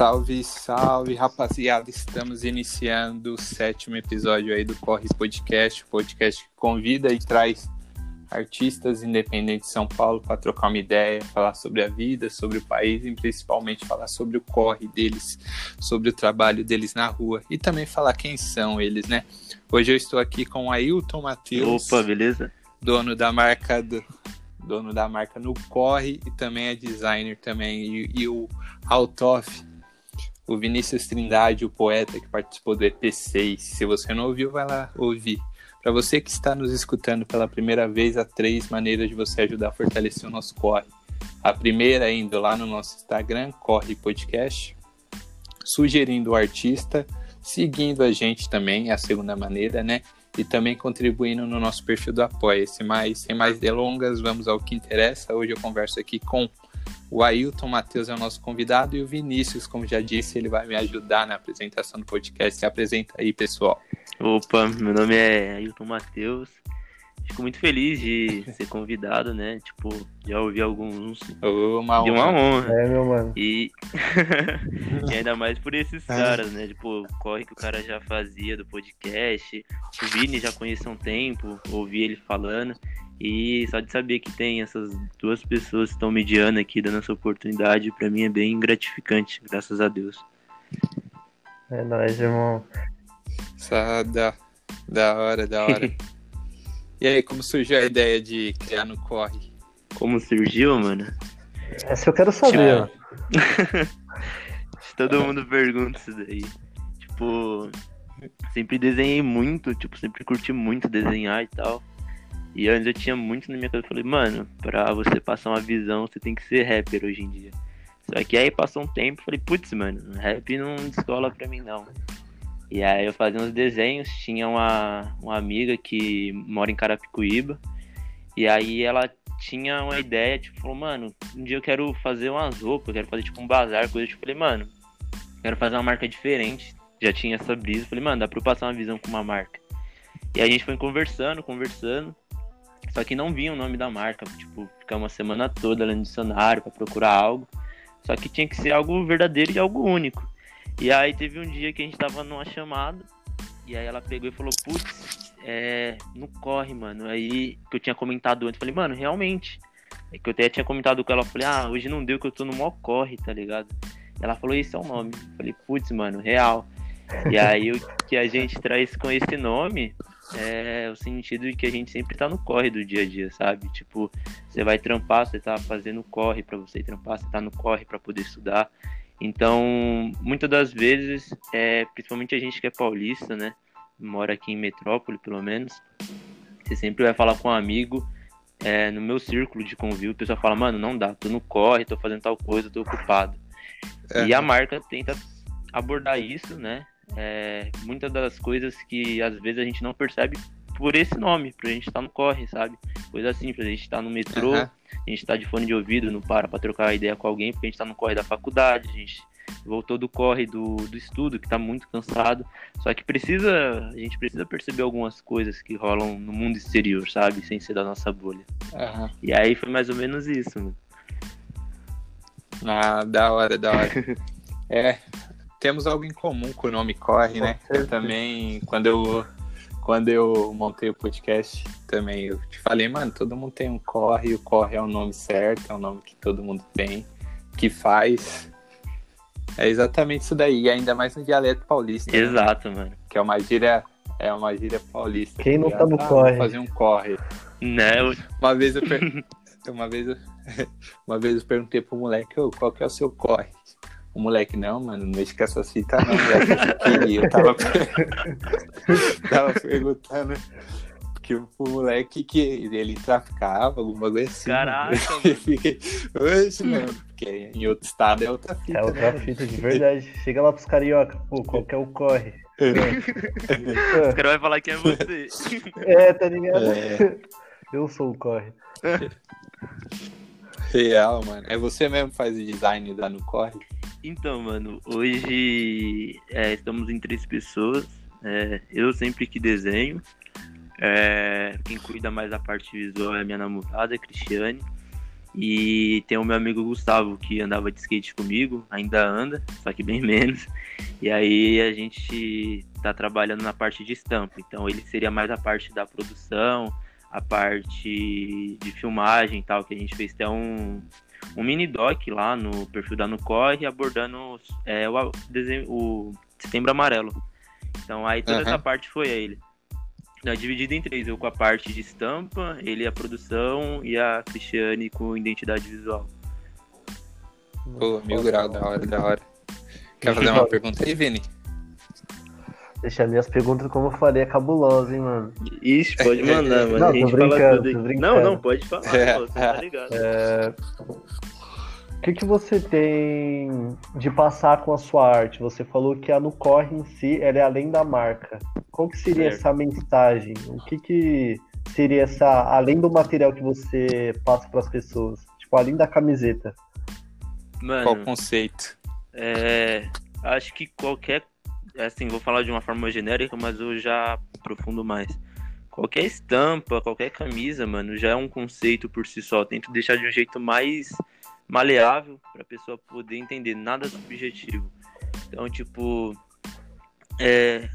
Salve, salve, rapaziada. Estamos iniciando o sétimo episódio aí do Corre Podcast, podcast que convida e traz artistas independentes de São Paulo para trocar uma ideia, falar sobre a vida, sobre o país e principalmente falar sobre o corre deles, sobre o trabalho deles na rua e também falar quem são eles, né? Hoje eu estou aqui com o Ailton Matheus. Opa, beleza? Dono da marca do dono da marca no Corre e também é designer também e, e o Altoff o Vinícius Trindade, o poeta que participou do EP6. Se você não ouviu, vai lá ouvir. Para você que está nos escutando pela primeira vez, há três maneiras de você ajudar a fortalecer o nosso corre. A primeira é indo lá no nosso Instagram, Corre Podcast, sugerindo o artista, seguindo a gente também, é a segunda maneira, né? E também contribuindo no nosso perfil do Apoia-se. Mas sem mais delongas, vamos ao que interessa. Hoje eu converso aqui com o Ailton Matheus é o nosso convidado e o Vinícius, como já disse, ele vai me ajudar na apresentação do podcast. Se apresenta aí, pessoal. Opa, meu nome é Ailton Matheus. Fico muito feliz de ser convidado, né? Tipo, já ouvi alguns. Uma de uma honra. É, meu mano. E... e ainda mais por esses é. caras, né? Tipo, corre que o cara já fazia do podcast. O Vini já conhece há um tempo, ouvi ele falando. E só de saber que tem essas duas pessoas que estão mediando aqui, dando essa oportunidade, para mim é bem gratificante, graças a Deus. É nóis, irmão. Só da, da hora, da hora. e aí, como surgiu a ideia de criar no Corre? Como surgiu, mano? Essa eu quero saber. Tipo... Todo mundo pergunta isso daí. Tipo, sempre desenhei muito, tipo, sempre curti muito desenhar e tal. E antes eu tinha muito na minha cabeça, eu falei, mano, pra você passar uma visão, você tem que ser rapper hoje em dia. Só que aí passou um tempo, falei, putz, mano, rap não descola pra mim não. E aí eu fazia uns desenhos, tinha uma, uma amiga que mora em Carapicuíba, e aí ela tinha uma ideia, tipo, falou, mano, um dia eu quero fazer umas roupas, eu quero fazer tipo um bazar, coisa, tipo, falei, mano, quero fazer uma marca diferente. Já tinha essa brisa, falei, mano, dá pra eu passar uma visão com uma marca. E a gente foi conversando, conversando, só que não vinha o nome da marca, tipo, ficar uma semana toda lá no dicionário para procurar algo. Só que tinha que ser algo verdadeiro e algo único. E aí teve um dia que a gente tava numa chamada, e aí ela pegou e falou, putz, é, não corre, mano. Aí que eu tinha comentado antes, falei, mano, realmente. É que eu até tinha comentado com ela, falei, ah, hoje não deu que eu tô no mó corre, tá ligado? Ela falou, esse é o nome. falei, putz, mano, real. E aí o que a gente traz com esse nome é o sentido de que a gente sempre tá no corre do dia a dia, sabe? Tipo, você vai trampar, você tá fazendo corre para você trampar, você tá no corre para poder estudar. Então, muitas das vezes, é, principalmente a gente que é paulista, né? Mora aqui em metrópole, pelo menos, você sempre vai falar com um amigo. É, no meu círculo de convívio, o pessoal fala, mano, não dá, tô no corre, tô fazendo tal coisa, tô ocupado. É. E a marca tenta abordar isso, né? é, muitas das coisas que às vezes a gente não percebe por esse nome, pra gente estar tá no corre, sabe? Coisa simples, a gente tá no metrô, uhum. A gente tá de fone de ouvido, não para pra trocar ideia com alguém, porque a gente tá no corre da faculdade, a gente voltou do corre do, do estudo, que tá muito cansado. Só que precisa, a gente precisa perceber algumas coisas que rolam no mundo exterior, sabe? Sem ser da nossa bolha. Uhum. E aí foi mais ou menos isso, mano. Ah, da hora, da hora. é, temos algo em comum com o nome Corre, né? Eu também, quando eu, quando eu montei o podcast, também eu te falei, mano, todo mundo tem um Corre, e o Corre é o nome certo, é o nome que todo mundo tem, que faz. É exatamente isso daí, e ainda mais no dialeto paulista. Né? Exato, né? mano. Que é uma gíria, é uma gíria paulista. Quem não tá no ah, corre? Fazer um corre. Não. Uma vez eu, per... uma vez eu... uma vez eu perguntei pro moleque, oh, qual que é o seu corre? O moleque, não, mano, não mexe com essas fitas não, moleque. Eu tava, tava perguntando que o moleque que ele traficava, alguma coisa assim. Caraca, eu fiquei, Oxe, mano, porque em outro estado é outra fita. É outra né? fita, de verdade. Chega lá pros carioca, pô, qual que é o corre? É. Os caras vão falar que é você. É, tá ligado? É. Eu sou o corre. Real, mano. É você mesmo que faz o design da no corre? Então, mano, hoje é, estamos em três pessoas. É, eu sempre que desenho. É, quem cuida mais da parte visual é a minha namorada, Cristiane. E tem o meu amigo Gustavo, que andava de skate comigo, ainda anda, só que bem menos. E aí a gente tá trabalhando na parte de estampa. Então ele seria mais a parte da produção, a parte de filmagem e tal, que a gente fez até um, um mini doc lá no perfil da Nucorre abordando é, o, o Setembro Amarelo. Então aí toda uhum. essa parte foi a ele. É dividido em três, eu com a parte de estampa, ele a produção e a Cristiane com identidade visual. Pô, mil grau, da hora, da hora. Quer fazer uma pergunta aí, Vini? Deixar minhas perguntas como eu falei, é cabulosa, hein, mano. Ixi, pode mandar, mano. Não, a gente fala tudo Não, não, pode falar, é. pô, você tá ligado. É... O que, que você tem de passar com a sua arte? Você falou que a no corre em si ela é além da marca. Qual que seria certo. essa mensagem? O que, que seria essa, além do material que você passa para as pessoas? Tipo, além da camiseta. Mano, Qual o conceito? É, acho que qualquer. Assim, vou falar de uma forma genérica, mas eu já aprofundo mais. Qualquer estampa, qualquer camisa, mano, já é um conceito por si só. Tento deixar de um jeito mais maleável para a pessoa poder entender, nada subjetivo. Então, tipo, é,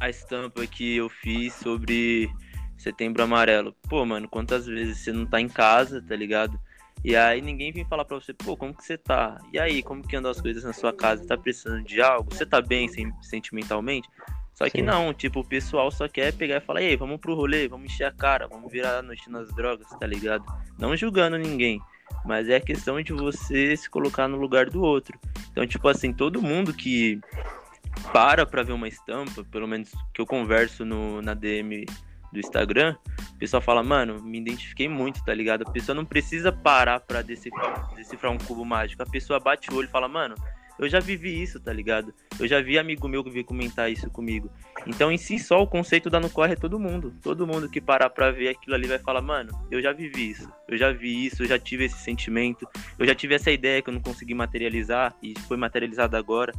a estampa que eu fiz sobre Setembro Amarelo. Pô, mano, quantas vezes você não tá em casa, tá ligado? E aí ninguém vem falar pra você, pô, como que você tá? E aí, como que andam as coisas na sua casa? Tá precisando de algo? Você tá bem sentimentalmente? Só que Sim. não, tipo, o pessoal só quer pegar e falar, ei, vamos pro rolê, vamos encher a cara, vamos virar a noite nas drogas, tá ligado? Não julgando ninguém mas é a questão de você se colocar no lugar do outro. Então, tipo assim, todo mundo que para pra ver uma estampa, pelo menos que eu converso no, na DM do Instagram, o pessoal fala, mano, me identifiquei muito, tá ligado? A pessoa não precisa parar pra decifrar, decifrar um cubo mágico. A pessoa bate o olho e fala, mano, eu já vivi isso, tá ligado? Eu já vi amigo meu que veio comentar isso comigo. Então, em si só, o conceito da no corre é todo mundo. Todo mundo que parar pra ver aquilo ali vai falar, mano, eu já vivi isso. Eu já vi isso, eu já tive esse sentimento. Eu já tive essa ideia que eu não consegui materializar e foi materializada agora.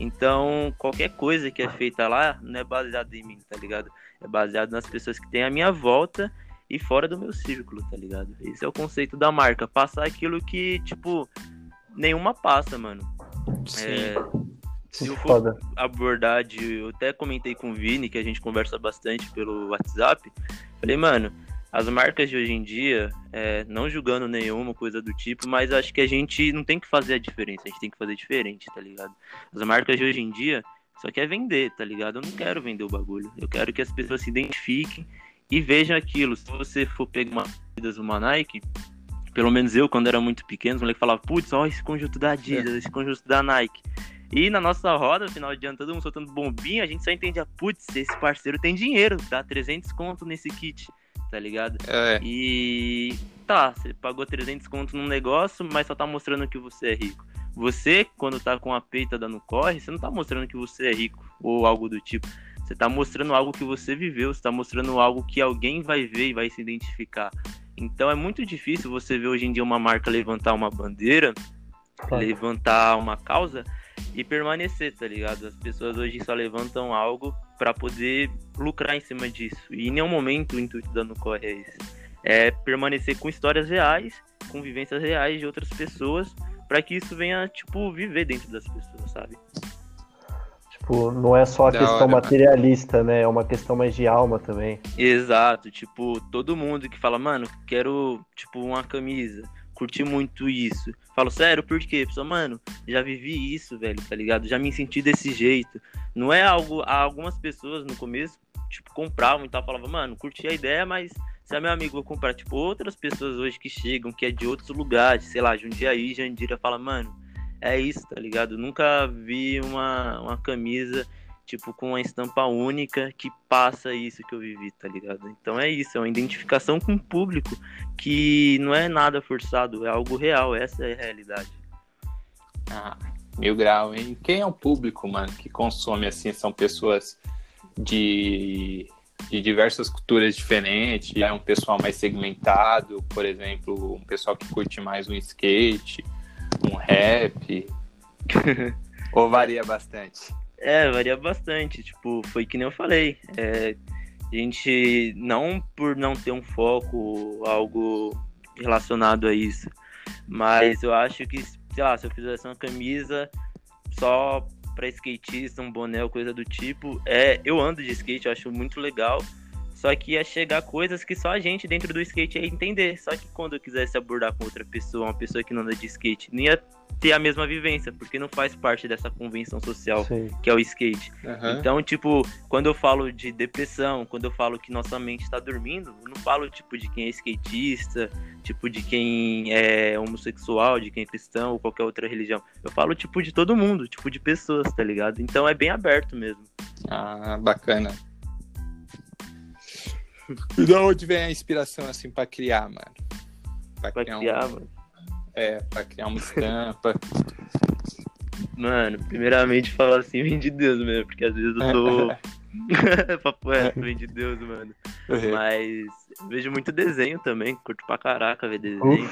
Então, qualquer coisa que é feita lá não é baseado em mim, tá ligado? É baseado nas pessoas que têm a minha volta e fora do meu círculo, tá ligado? Esse é o conceito da marca. Passar aquilo que, tipo, nenhuma passa, mano. É, se eu for abordar de. Eu até comentei com o Vini, que a gente conversa bastante pelo WhatsApp. Falei, mano, as marcas de hoje em dia, é, não julgando nenhuma coisa do tipo, mas acho que a gente não tem que fazer a diferença, a gente tem que fazer diferente, tá ligado? As marcas de hoje em dia só quer vender, tá ligado? Eu não quero vender o bagulho. Eu quero que as pessoas se identifiquem e vejam aquilo. Se você for pegar uma, uma Nike, pelo menos eu, quando era muito pequeno, os moleques falavam, putz, olha esse conjunto da Adidas, é. esse conjunto da Nike. E na nossa roda, final de ano, todo mundo soltando bombinha, a gente só entendia, putz, esse parceiro tem dinheiro, dá 300 conto nesse kit, tá ligado? É. E tá, você pagou 300 conto num negócio, mas só tá mostrando que você é rico. Você, quando tá com a peita dando corre, você não tá mostrando que você é rico ou algo do tipo. Você tá mostrando algo que você viveu, você tá mostrando algo que alguém vai ver e vai se identificar. Então é muito difícil você ver hoje em dia uma marca levantar uma bandeira, claro. levantar uma causa e permanecer, tá ligado? As pessoas hoje só levantam algo para poder lucrar em cima disso. E em nenhum momento o intuito da Nucorre é esse. É permanecer com histórias reais, com vivências reais de outras pessoas, para que isso venha, tipo, viver dentro das pessoas, sabe? Tipo, não é só a da questão hora, materialista, né? É uma questão mais de alma também. Exato, tipo, todo mundo que fala, mano, quero, tipo, uma camisa, curti muito isso. Falo, sério, por quê? Pessoal, mano, já vivi isso, velho, tá ligado? Já me senti desse jeito. Não é algo. Algumas pessoas no começo, tipo, compravam e tal, falavam, mano, curti a ideia, mas se meu amigo vou comprar, tipo, outras pessoas hoje que chegam, que é de outros lugares, sei lá, Jundiaí, Jandira, fala, mano é isso, tá ligado? Nunca vi uma, uma camisa, tipo, com uma estampa única que passa isso que eu vivi, tá ligado? Então é isso, é uma identificação com o público que não é nada forçado, é algo real, essa é a realidade. Ah, mil grau, hein? Quem é o público, mano, que consome assim? São pessoas de, de diversas culturas diferentes, é um pessoal mais segmentado, por exemplo, um pessoal que curte mais um skate, um rap? Ou varia bastante? É, varia bastante. Tipo, foi que nem eu falei. É, a gente, não por não ter um foco, algo relacionado a isso. Mas eu acho que, sei lá, se eu fizesse uma camisa só pra skatista, um boné ou coisa do tipo, é, eu ando de skate, eu acho muito legal. Só que ia chegar coisas que só a gente dentro do skate ia entender. Só que quando eu quisesse abordar com outra pessoa, uma pessoa que não anda de skate, não ia ter a mesma vivência, porque não faz parte dessa convenção social Sim. que é o skate. Aham. Então, tipo, quando eu falo de depressão, quando eu falo que nossa mente está dormindo, eu não falo, tipo, de quem é skatista, tipo, de quem é homossexual, de quem é cristão ou qualquer outra religião. Eu falo, tipo, de todo mundo, tipo, de pessoas, tá ligado? Então é bem aberto mesmo. Ah, bacana. E da onde vem a inspiração, assim, pra criar, mano? Pra, Pra criar, criar, um, mano. É, pra criar uma estampa. Mano, primeiramente falar assim, vem de Deus mesmo, porque às vezes eu tô. Papo reto, vem de Deus, mano. Mas eu vejo muito desenho também, curto pra caraca ver desenho.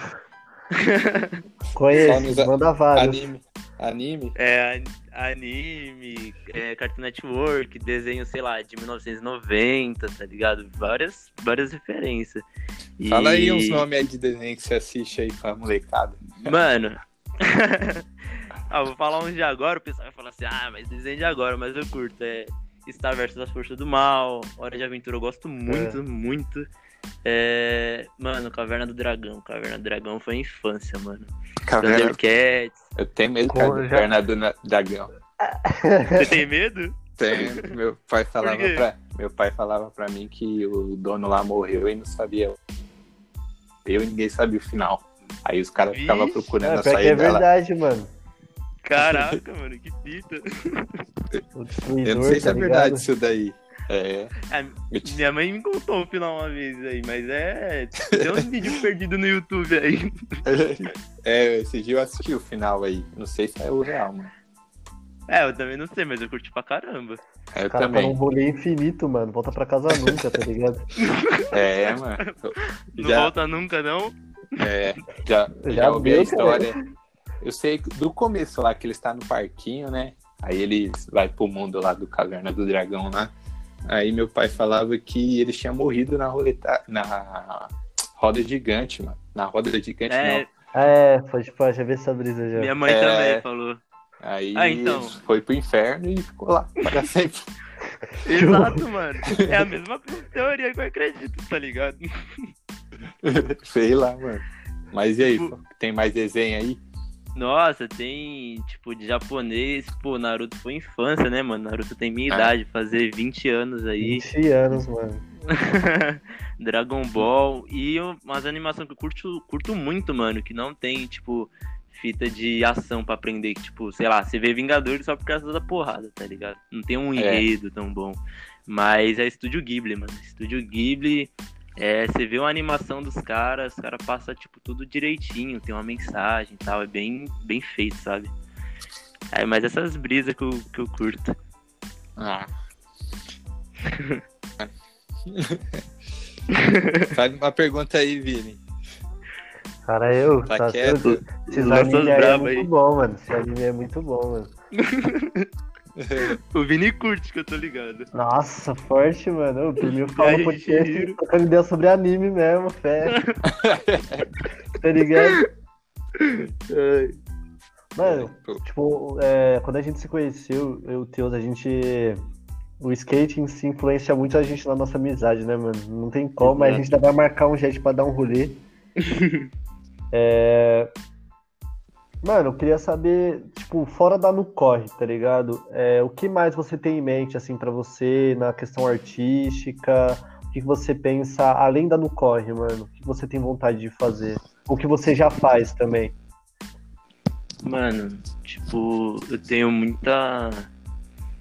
Conheço, nos- manda vários. Anime. Anime? É, anime, é, Cartoon Network, desenho, sei lá, de 1990, tá ligado? Várias, várias referências. E- Fala aí uns nomes aí de desenho que você assiste aí com a molecada. Mano. ah, vou falar uns de agora, o pessoal vai falar assim, ah, mas desenho de agora, mas eu curto. É Star vs as Forças do Mal, Hora de Aventura eu gosto muito, muito. É, Mano, Caverna do Dragão. Caverna do Dragão foi infância, mano. Caverna. Thundercats. Eu tenho medo Como da já- caverna do na- dragão. Você tem medo? Tenho. Meu pai falava pra, meu pai falava pra mim que o dono lá morreu e não sabia. Eu e ninguém sabia o final. Aí os caras ficavam procurando É, a é saída lá. verdade, mano. Caraca, mano, que fita. Eu não sei se tá é verdade isso daí. É. É, minha mãe me contou o final uma vez aí, mas é. Tem uns vídeos perdidos no YouTube aí. É, esse dia eu assisti o final aí. Não sei se é o real, mano. É, eu também não sei, mas eu curti pra caramba. É, Eu cara tá também. num rolê infinito, mano. Volta pra casa nunca, tá ligado? É, mano. Não Já, volta nunca, não? é, já, Já já ouvi a história. Eu sei do começo lá que ele está no parquinho, né? Aí eles vai pro mundo lá do Caverna do Dragão lá. Aí meu pai falava que eles tinham morrido na roleta, na roda gigante, mano. Na roda gigante É, não. É, pode, pode, já vi essa brisa já. minha mãe É. também falou. Aí Ah, então. foi pro inferno e ficou lá para sempre. Exato, mano. É a mesma teoria que eu acredito, tá ligado? Sei lá, mano. Mas e aí, Tipo- tem mais desenho aí? Nossa, tem, tipo, de japonês, pô, Naruto foi infância, né, mano? Naruto tem minha Ah. idade, fazer 20 anos aí. 20 anos, mano. Dragon Ball e eu- umas animações que eu curto, curto muito, mano, que não tem, tipo, fita de ação pra aprender, que, tipo, sei lá, você vê Vingadores só por causa da porrada, tá ligado? Não tem um É. enredo tão bom. Mas é Estúdio Ghibli, mano. Estúdio Ghibli, é, você vê uma animação dos caras, os caras passam, tipo, tudo direitinho, tem uma mensagem e tal, é bem, bem feito, sabe? É, mas essas brisas que eu, que eu curto. Ah. Faz uma pergunta aí, Vini. Cara, eu. Tá tá quieto? tudo- Esses Lança anime é muito bom, mano. Esse anime é muito bom, mano. O Vini curte, que eu tô ligado. Nossa, forte, mano. O primeiro fala podcast trocando ideia sobre anime mesmo, fé. tá ligado? Mano, tipo, é, quando a gente se conheceu, eu e o Teus, a gente. O skating se influencia muito a gente na nossa amizade, né, mano? Não tem como, mas a gente ainda vai marcar um jeito pra dar um rolê. É, Mano, eu queria saber, tipo, fora da no corre, tá ligado? É, o que mais você tem em mente, assim, pra você na questão artística? O que você pensa além da no corre, mano? O que você tem vontade de fazer? O que você já faz também? Mano, tipo, eu tenho muita.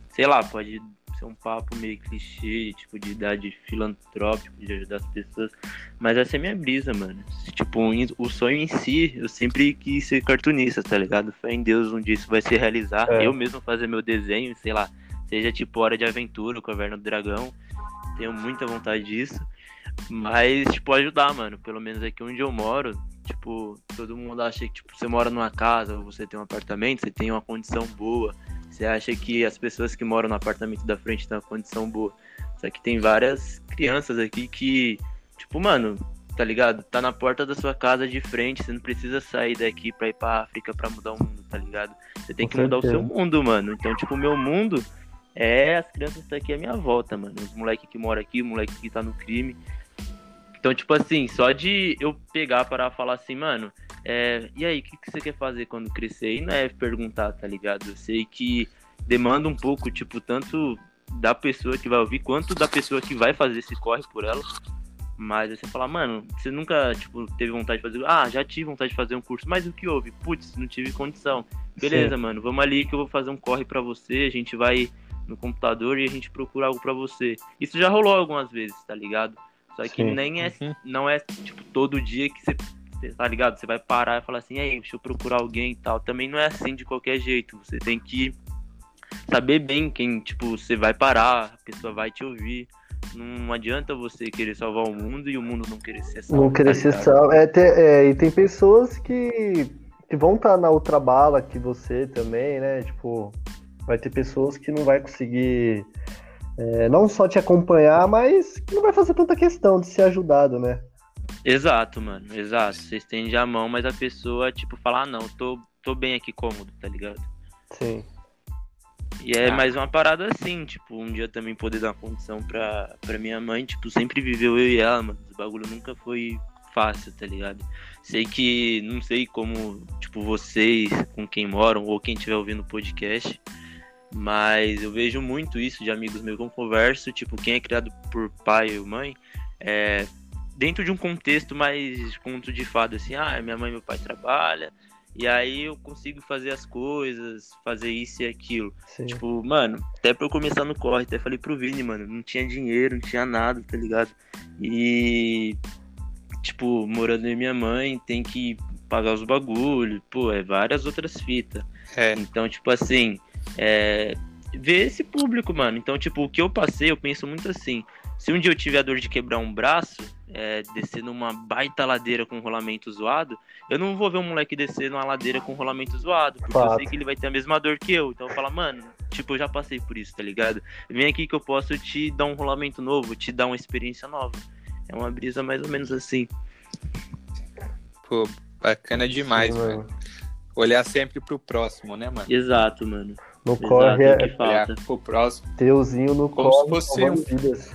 Sei lá, pode ser um papo meio clichê, tipo, de idade filantrópico, de ajudar as pessoas. Mas essa é minha brisa, mano. Tipo, o sonho em si, eu sempre quis ser cartunista, tá ligado? Fé em Deus, um dia isso vai se realizar. É. Eu mesmo fazer meu desenho, sei lá, seja tipo Hora de Aventura, Caverna do Dragão. Tenho muita vontade disso. Mas, tipo, ajudar, mano. Pelo menos aqui onde eu moro, tipo, todo mundo acha que, tipo, você mora numa casa ou você tem um apartamento, você tem uma condição boa. Você acha que as pessoas que moram no apartamento da frente têm uma condição boa. Só que tem várias crianças aqui que, tipo, mano, tá ligado? Tá na porta da sua casa de frente, você não precisa sair daqui pra ir pra África pra mudar o mundo, tá ligado? Você tem que mudar o seu mundo, mano. Então, tipo, o meu mundo é as crianças que tá aqui à minha volta, mano. Os moleques que moram aqui, o moleque que tá no crime. Então, tipo assim, só de eu pegar para falar assim, mano, é, e aí, o que, que você quer fazer quando crescer? E não é perguntar, tá ligado? Eu sei que demanda um pouco, tipo, tanto da pessoa que vai ouvir, quanto da pessoa que vai fazer esse corre por ela. Mas aí você fala, mano, você nunca, tipo, teve vontade de fazer. Ah, já tive vontade de fazer um curso, mas o que houve? Putz, não tive condição. Beleza, mano, vamos ali que eu vou fazer um corre pra você, a gente vai no computador e a gente procura algo pra você. Isso já rolou algumas vezes, tá ligado? Só que Sim. nem é, Uhum. não é, tipo, todo dia que você, tá ligado? Você vai parar e falar assim, aí, deixa eu procurar alguém e tal. Também não é assim de qualquer jeito. Você tem que saber bem quem, tipo, você vai parar, a pessoa vai te ouvir. Não adianta você querer salvar o mundo e o mundo não querer ser salvo. Não querer tá ser salvo. É, te- é, e tem pessoas que, que vão estar na outra bala que você também, né? Tipo, vai ter pessoas que não vai conseguir é, não só te acompanhar, mas não vai fazer tanta questão de ser ajudado, né? Exato, mano, exato. Você estende a mão, mas a pessoa, tipo, fala, ah, não, tô, tô bem aqui cômodo, tá ligado? Sim. E é Ah. mais uma parada assim, tipo, um dia também poder dar uma condição pra, pra minha mãe, tipo, sempre viveu eu e ela, mano. Esse bagulho nunca foi fácil, tá ligado? Sei que, não sei como, tipo, vocês com quem moram ou quem estiver ouvindo o podcast, mas eu vejo muito isso de amigos meus que eu converso, tipo, quem é criado por pai ou mãe, é dentro de um contexto mais conto de fada, assim, ah, minha mãe e meu pai trabalham, e aí eu consigo fazer as coisas, fazer isso e aquilo. Sim. Tipo, mano, até pra eu começar no corre, até falei pro Vini, mano, não tinha dinheiro, não tinha nada, tá ligado? E, tipo, morando em minha mãe, tem que pagar os bagulhos, pô, é várias outras fitas. É, Então, tipo assim, é, ver esse público, mano. Então, tipo, o que eu passei, eu penso muito assim. Se um dia eu tiver a dor de quebrar um braço, é, descer numa baita ladeira com rolamento zoado, eu não vou ver um moleque descer numa ladeira com rolamento zoado, porque eu Fato. sei que ele vai ter a mesma dor que eu. Então eu falo, mano, tipo, eu já passei por isso, tá ligado? Vem aqui que eu posso te dar um rolamento novo, te dar uma experiência nova. É uma brisa mais ou menos assim. pô, bacana demais, Sim, mano. Olhar sempre pro próximo, né, mano? Exato, mano. No Exato, corre é o é que falta. pro próximo. teuzinho no Como corre se fosse um- vidas.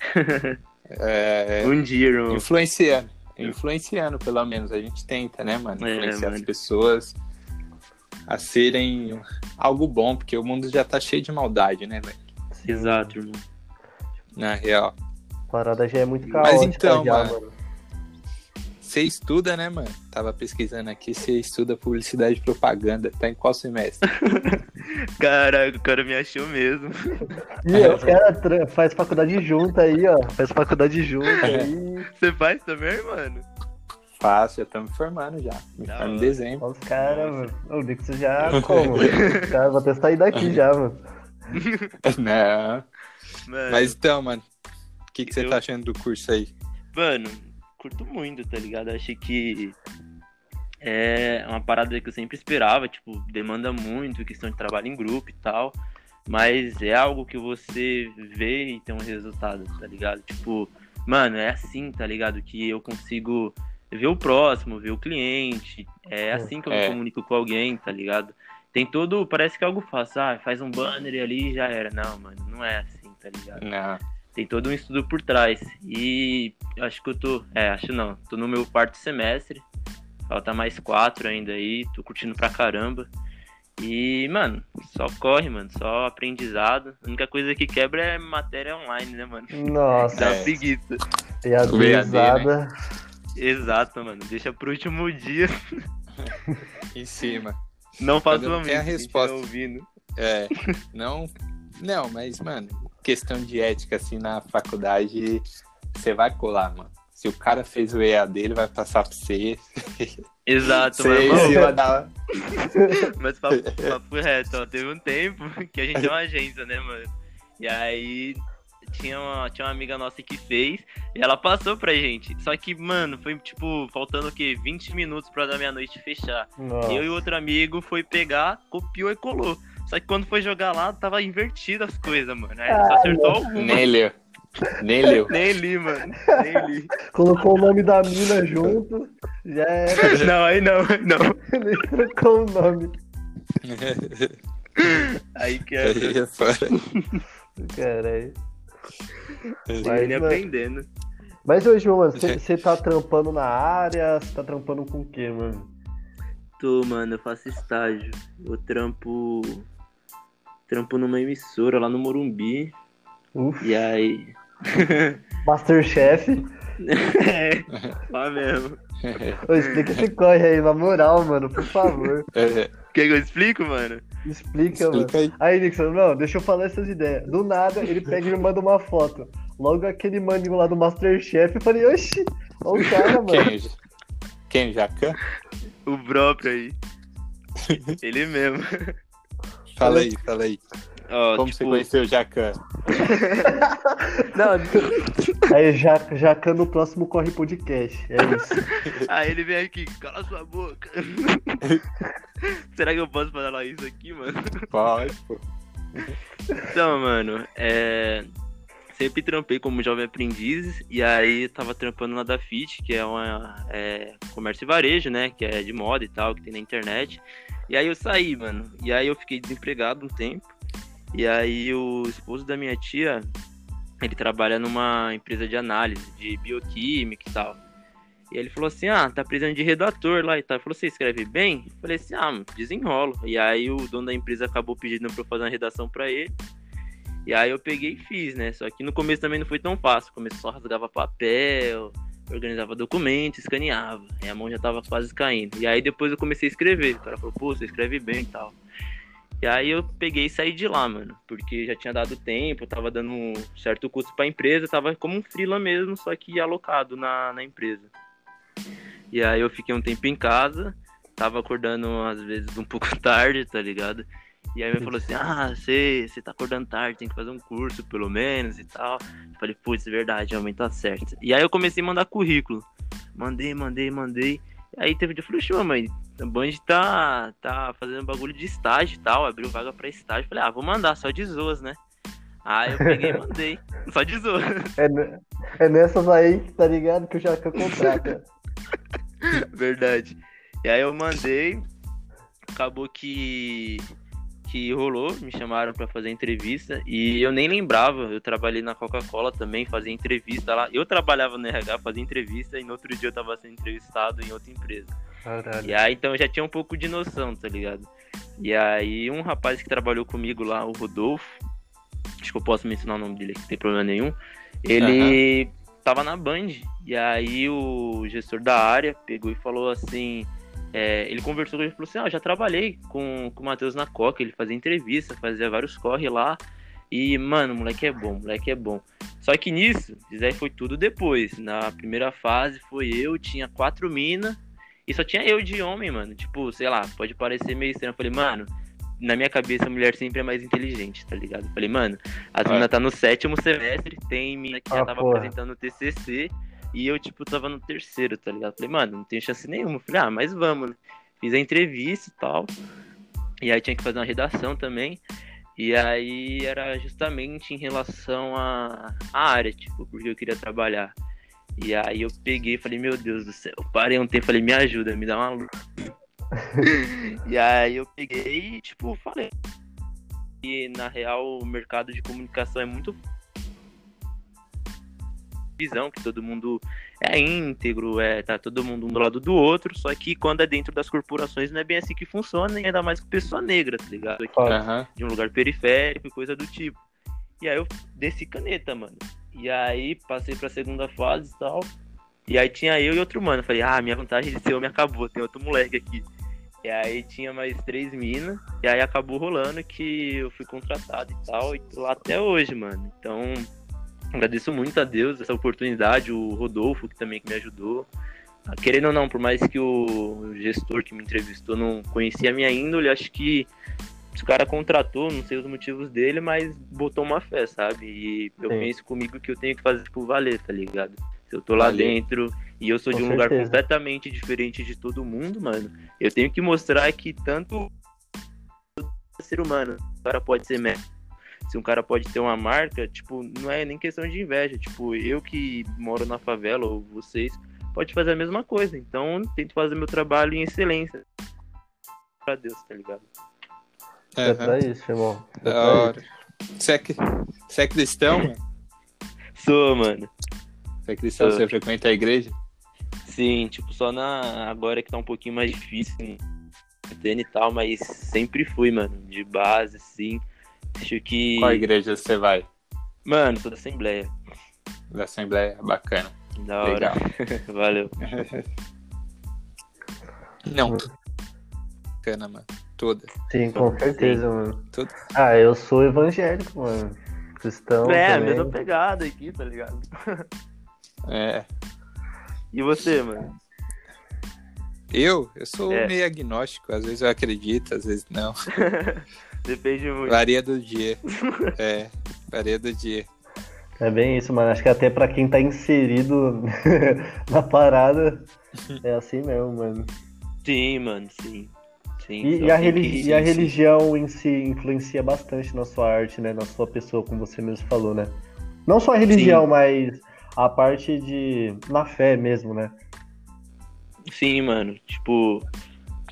É, Um dia, influenciando. Influenciando, pelo menos. A gente tenta, né, mano? É, Influenciar as mano. pessoas a serem algo bom, porque o mundo já tá cheio de maldade, né, velho? Exato, irmão. Na real. A parada já é muito Mas caótica então, já, mano. mano. Você estuda, né, mano? Tava pesquisando aqui, você estuda publicidade e propaganda. Tá em qual semestre? Caraca, o cara me achou mesmo. E caras tra- faz faculdade junto aí, ó. Faz faculdade junto aí. Você faz também, mano? Fácil, já estamos me formando já. Me Da formo em dezembro. Olha os caras, mano. O Nixon já como? Os caras vão até sair daqui já, mano. Não. Mano, Mas então, mano, o que, que você Eu- tá achando do curso aí? mano, curto muito, tá ligado? Achei que é uma parada que eu sempre esperava, tipo, demanda muito, questão de trabalho em grupo e tal. Mas é algo que você vê e tem um resultado, tá ligado? Tipo, mano, é assim, tá ligado? Que eu consigo ver o próximo, ver o cliente. É assim que eu É. me comunico com alguém, tá ligado? Tem todo. Parece que é algo fácil. Ah, faz um banner e ali e já era. Não, mano, não é assim, tá ligado? Não. Tem todo um estudo por trás. E acho que eu tô. É, acho não. Tô no meu quarto semestre. Falta mais quatro ainda aí. Tô curtindo pra caramba. E, mano, só corre, mano. Só aprendizado. A única coisa que quebra é matéria online, né, mano? Nossa, Dá É. preguiça. e a pesada. Exato, mano. Deixa pro último dia. Em cima. Não faça Quando uma tem a quem resposta. estiver ouvindo. É. Não. Não, mas, mano, questão de ética, assim, na faculdade, você vai colar, mano. Se o cara fez o EAD, ele vai passar pra você. Exato, Você mano. em cima da. Mas papo, papo reto, ó, teve um tempo que a gente é uma agência, né, mano? E aí tinha uma, tinha uma amiga nossa que fez e ela passou pra gente. Só que, mano, foi tipo, faltando o quê? 20 minutos pra da meia-noite fechar. Nossa. Eu e outro amigo foi pegar, copiou e colou. Só que quando foi jogar lá, tava invertido as coisas, mano. Aí só acertou alguma. Nem leu. Nem leu. Nem li, mano. Nem li. Colocou o nome da mina junto. Já era. Não, aí não, não. Ele trocou o nome. Aí que é. Aí é fora. Caralho. Ele mano, aprendendo. Mas hoje, mano, você tá trampando na área? Você tá trampando com o quê, mano? Tô, mano, eu faço estágio. Eu trampo. Trampo numa emissora lá no Morumbi. Uf, E aí. Masterchef. é, lá mesmo. Ô, explica esse corre aí, na moral, mano, por favor. É, Quer que eu explico, mano? Explica, mano. explica aí. Aí, Nixon, não, deixa eu falar essas ideias. Do nada, ele pega e me manda uma foto. Logo aquele maninho lá do Masterchef, eu falei, oxi, olha o cara, mano. Quem? Quem? Jacan? O próprio aí. Ele mesmo. Fala aí, fala aí. Ó, Como você tipo, conheceu o Jacan? Não, Aí, Jacan no próximo Corre Podcast. É isso. aí ele vem aqui, cala sua boca. Será que eu posso falar isso aqui, mano? Pode, pô. Então, mano, é... sempre trampei como jovem aprendiz e aí tava trampando na da Fit, que é uma é, comércio e varejo, né? Que é de moda e tal, que tem na internet. E aí eu saí, mano. E aí eu fiquei desempregado um tempo. E aí o esposo da minha tia, ele trabalha numa empresa de análise de bioquímica e tal. E ele falou assim: Ah, tá precisando de redator lá e tal. Ele falou: Você escreve bem? Eu falei assim: Ah, desenrolo. E aí o dono da empresa acabou pedindo pra eu fazer uma redação pra ele. E aí eu peguei e fiz, né? Só que no começo também não foi tão fácil. Começo só rasgava papel, organizava documentos, escaneava. Aí a mão já tava quase caindo. E aí depois eu comecei a escrever. O cara falou: Pô, você escreve bem e tal. E aí eu peguei e saí de lá, mano. Porque já tinha dado tempo, tava dando um certo custo pra empresa, tava como um freela mesmo, só que alocado na, na empresa. E aí eu fiquei um tempo em casa, tava acordando às vezes um pouco tarde, tá ligado? E aí ele falou assim, ah, você, você tá acordando tarde, tem que fazer um curso pelo menos e tal. Eu falei, putz, é verdade, realmente tá certo. E aí eu comecei a mandar currículo. Mandei, mandei, mandei. E aí teve dia, eu falei, "Oxe, mamãe, a Band tá, tá fazendo bagulho de estágio e tal, abriu vaga pra estágio. Eu Falei, ah, vou mandar, só de zoas, né? Aí eu peguei e mandei, só de zoas. É, é nessas aí, tá ligado? Que o Jacan contrata. Verdade. E aí eu mandei, acabou que que rolou, me chamaram pra fazer entrevista e eu nem lembrava, eu trabalhei na Coca-Cola também, fazia entrevista lá. Eu trabalhava no RH, fazia entrevista e no outro dia eu tava sendo entrevistado em outra empresa. Caralho. E aí então eu já tinha um pouco de noção, tá ligado? E aí um rapaz que trabalhou comigo lá, o Rodolfo, acho que eu posso mencionar o nome dele não tem problema nenhum. Ele tava na Band. E aí o gestor da área pegou e falou assim. É, ele conversou com ele e falou assim: Ah, já trabalhei com, com o Matheus na Coca, ele fazia entrevista, fazia vários corre lá. E, mano, moleque é bom, moleque é bom. Só que nisso, isso aí foi tudo depois. Na primeira fase foi eu, tinha quatro minas, e só tinha eu de homem, mano. Tipo, sei lá, pode parecer meio estranho. Eu falei, mano, na minha cabeça a mulher sempre é mais inteligente, tá ligado? Eu falei, mano, as Ah. minas tá no sétimo semestre, tem mina que já Ah, tava porra. apresentando o TCC, e eu, tipo, tava no terceiro, tá ligado? Falei, mano, não tem chance nenhuma. Falei, ah, mas vamos, né? Fiz a entrevista e tal. E aí tinha que fazer uma redação também. E aí era justamente em relação à, área, tipo, porque eu queria trabalhar. E aí eu peguei e falei, meu Deus do céu, parei um tempo falei, me ajuda, me dá uma luz. e aí eu peguei e, tipo, falei. E na real o mercado de comunicação é muito visão que todo mundo é íntegro, é tá todo mundo um do lado do outro, só que quando é dentro das corporações não é bem assim que funciona, e ainda mais com pessoa negra, tá ligado? Aqui. Aham. de um lugar periférico e coisa do tipo. E aí eu desci caneta, mano. E aí passei pra segunda fase e tal. E aí tinha eu e outro mano. Falei, ah, minha vantagem de ser homem acabou, tem outro moleque aqui. E aí tinha mais três minas. E aí acabou rolando que eu fui contratado e tal. E tô lá até hoje, mano. Então, agradeço muito a Deus essa oportunidade, o Rodolfo, que também que me ajudou. Ah, Querendo ou não, por mais que o gestor que me entrevistou não conhecia a minha índole, acho que o cara contratou, não sei os motivos dele, mas botou uma fé, sabe? E eu Sim. penso comigo que eu tenho que fazer, tipo, valer, tá ligado? Se eu tô lá dentro e eu sou Com de um lugar certeza. completamente diferente de todo mundo, mano, eu tenho que mostrar que tanto ser humano, o cara pode ser médico, se um cara pode ter uma marca, tipo, não é nem questão de inveja. Tipo, eu que moro na favela, ou vocês, pode fazer a mesma coisa. Então, tento fazer meu trabalho em excelência. Pra Deus, tá ligado? É pra isso, irmão. É Da hora. Você é, você é cristão, mano? Sou, mano. Você é cristão, Sou. você frequenta a igreja? Sim, tipo, só na. Agora que tá um pouquinho mais difícil, quarentena e tal, mas sempre fui, mano. De base, sim. Acho que. Qual igreja você vai? Mano, sou da Assembleia. Da Assembleia? Bacana. Da hora. Legal. Valeu. Não. Bacana, mano. Toda. Sim, com certeza, mano. Tudo. Ah, eu sou evangélico, mano. Cristão. é, a também. mesma pegada aqui, tá ligado? É. E você, mano? Eu? Eu sou É. meio agnóstico. Às vezes eu acredito, às vezes não. Depende muito. Varia do dia. É, varia do dia. É bem isso, mano. Acho que até pra quem tá inserido na parada, é assim mesmo, mano. Sim, mano, sim. Sim. E, e a, religi- e a sim. religião em si influencia bastante na sua arte, né? Na sua pessoa, como você mesmo falou, né? Não só a religião, Sim. mas a parte de. na fé mesmo, né? Sim, mano. Tipo,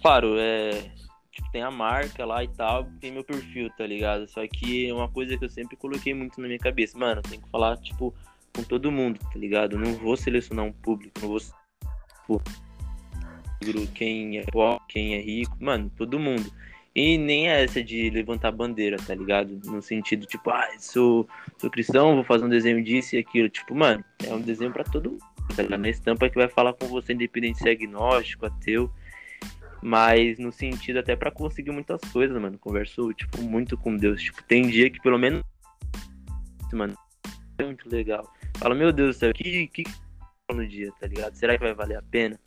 claro, é. Tipo, tem a marca lá e tal, tem meu perfil, tá ligado? Só que é uma coisa que eu sempre coloquei muito na minha cabeça. Mano, tenho que falar, tipo, com todo mundo, tá ligado? Não vou selecionar um público, não vou. Tipo, quem é pobre, quem é rico, mano, todo mundo. E nem é essa de levantar bandeira, tá ligado? No sentido, tipo, ah, sou, sou cristão, vou fazer um desenho disso e aquilo. Tipo, mano, é um desenho pra todo mundo. Tá ligado? Na estampa que vai falar com você, independente se é agnóstico, ateu. Mas no sentido até pra conseguir muitas coisas, mano. Converso, tipo, muito com Deus. Tipo, tem dia que pelo menos. Mano, é muito legal. Fala, meu Deus do céu, que, que no dia, tá ligado? Será que vai valer a pena?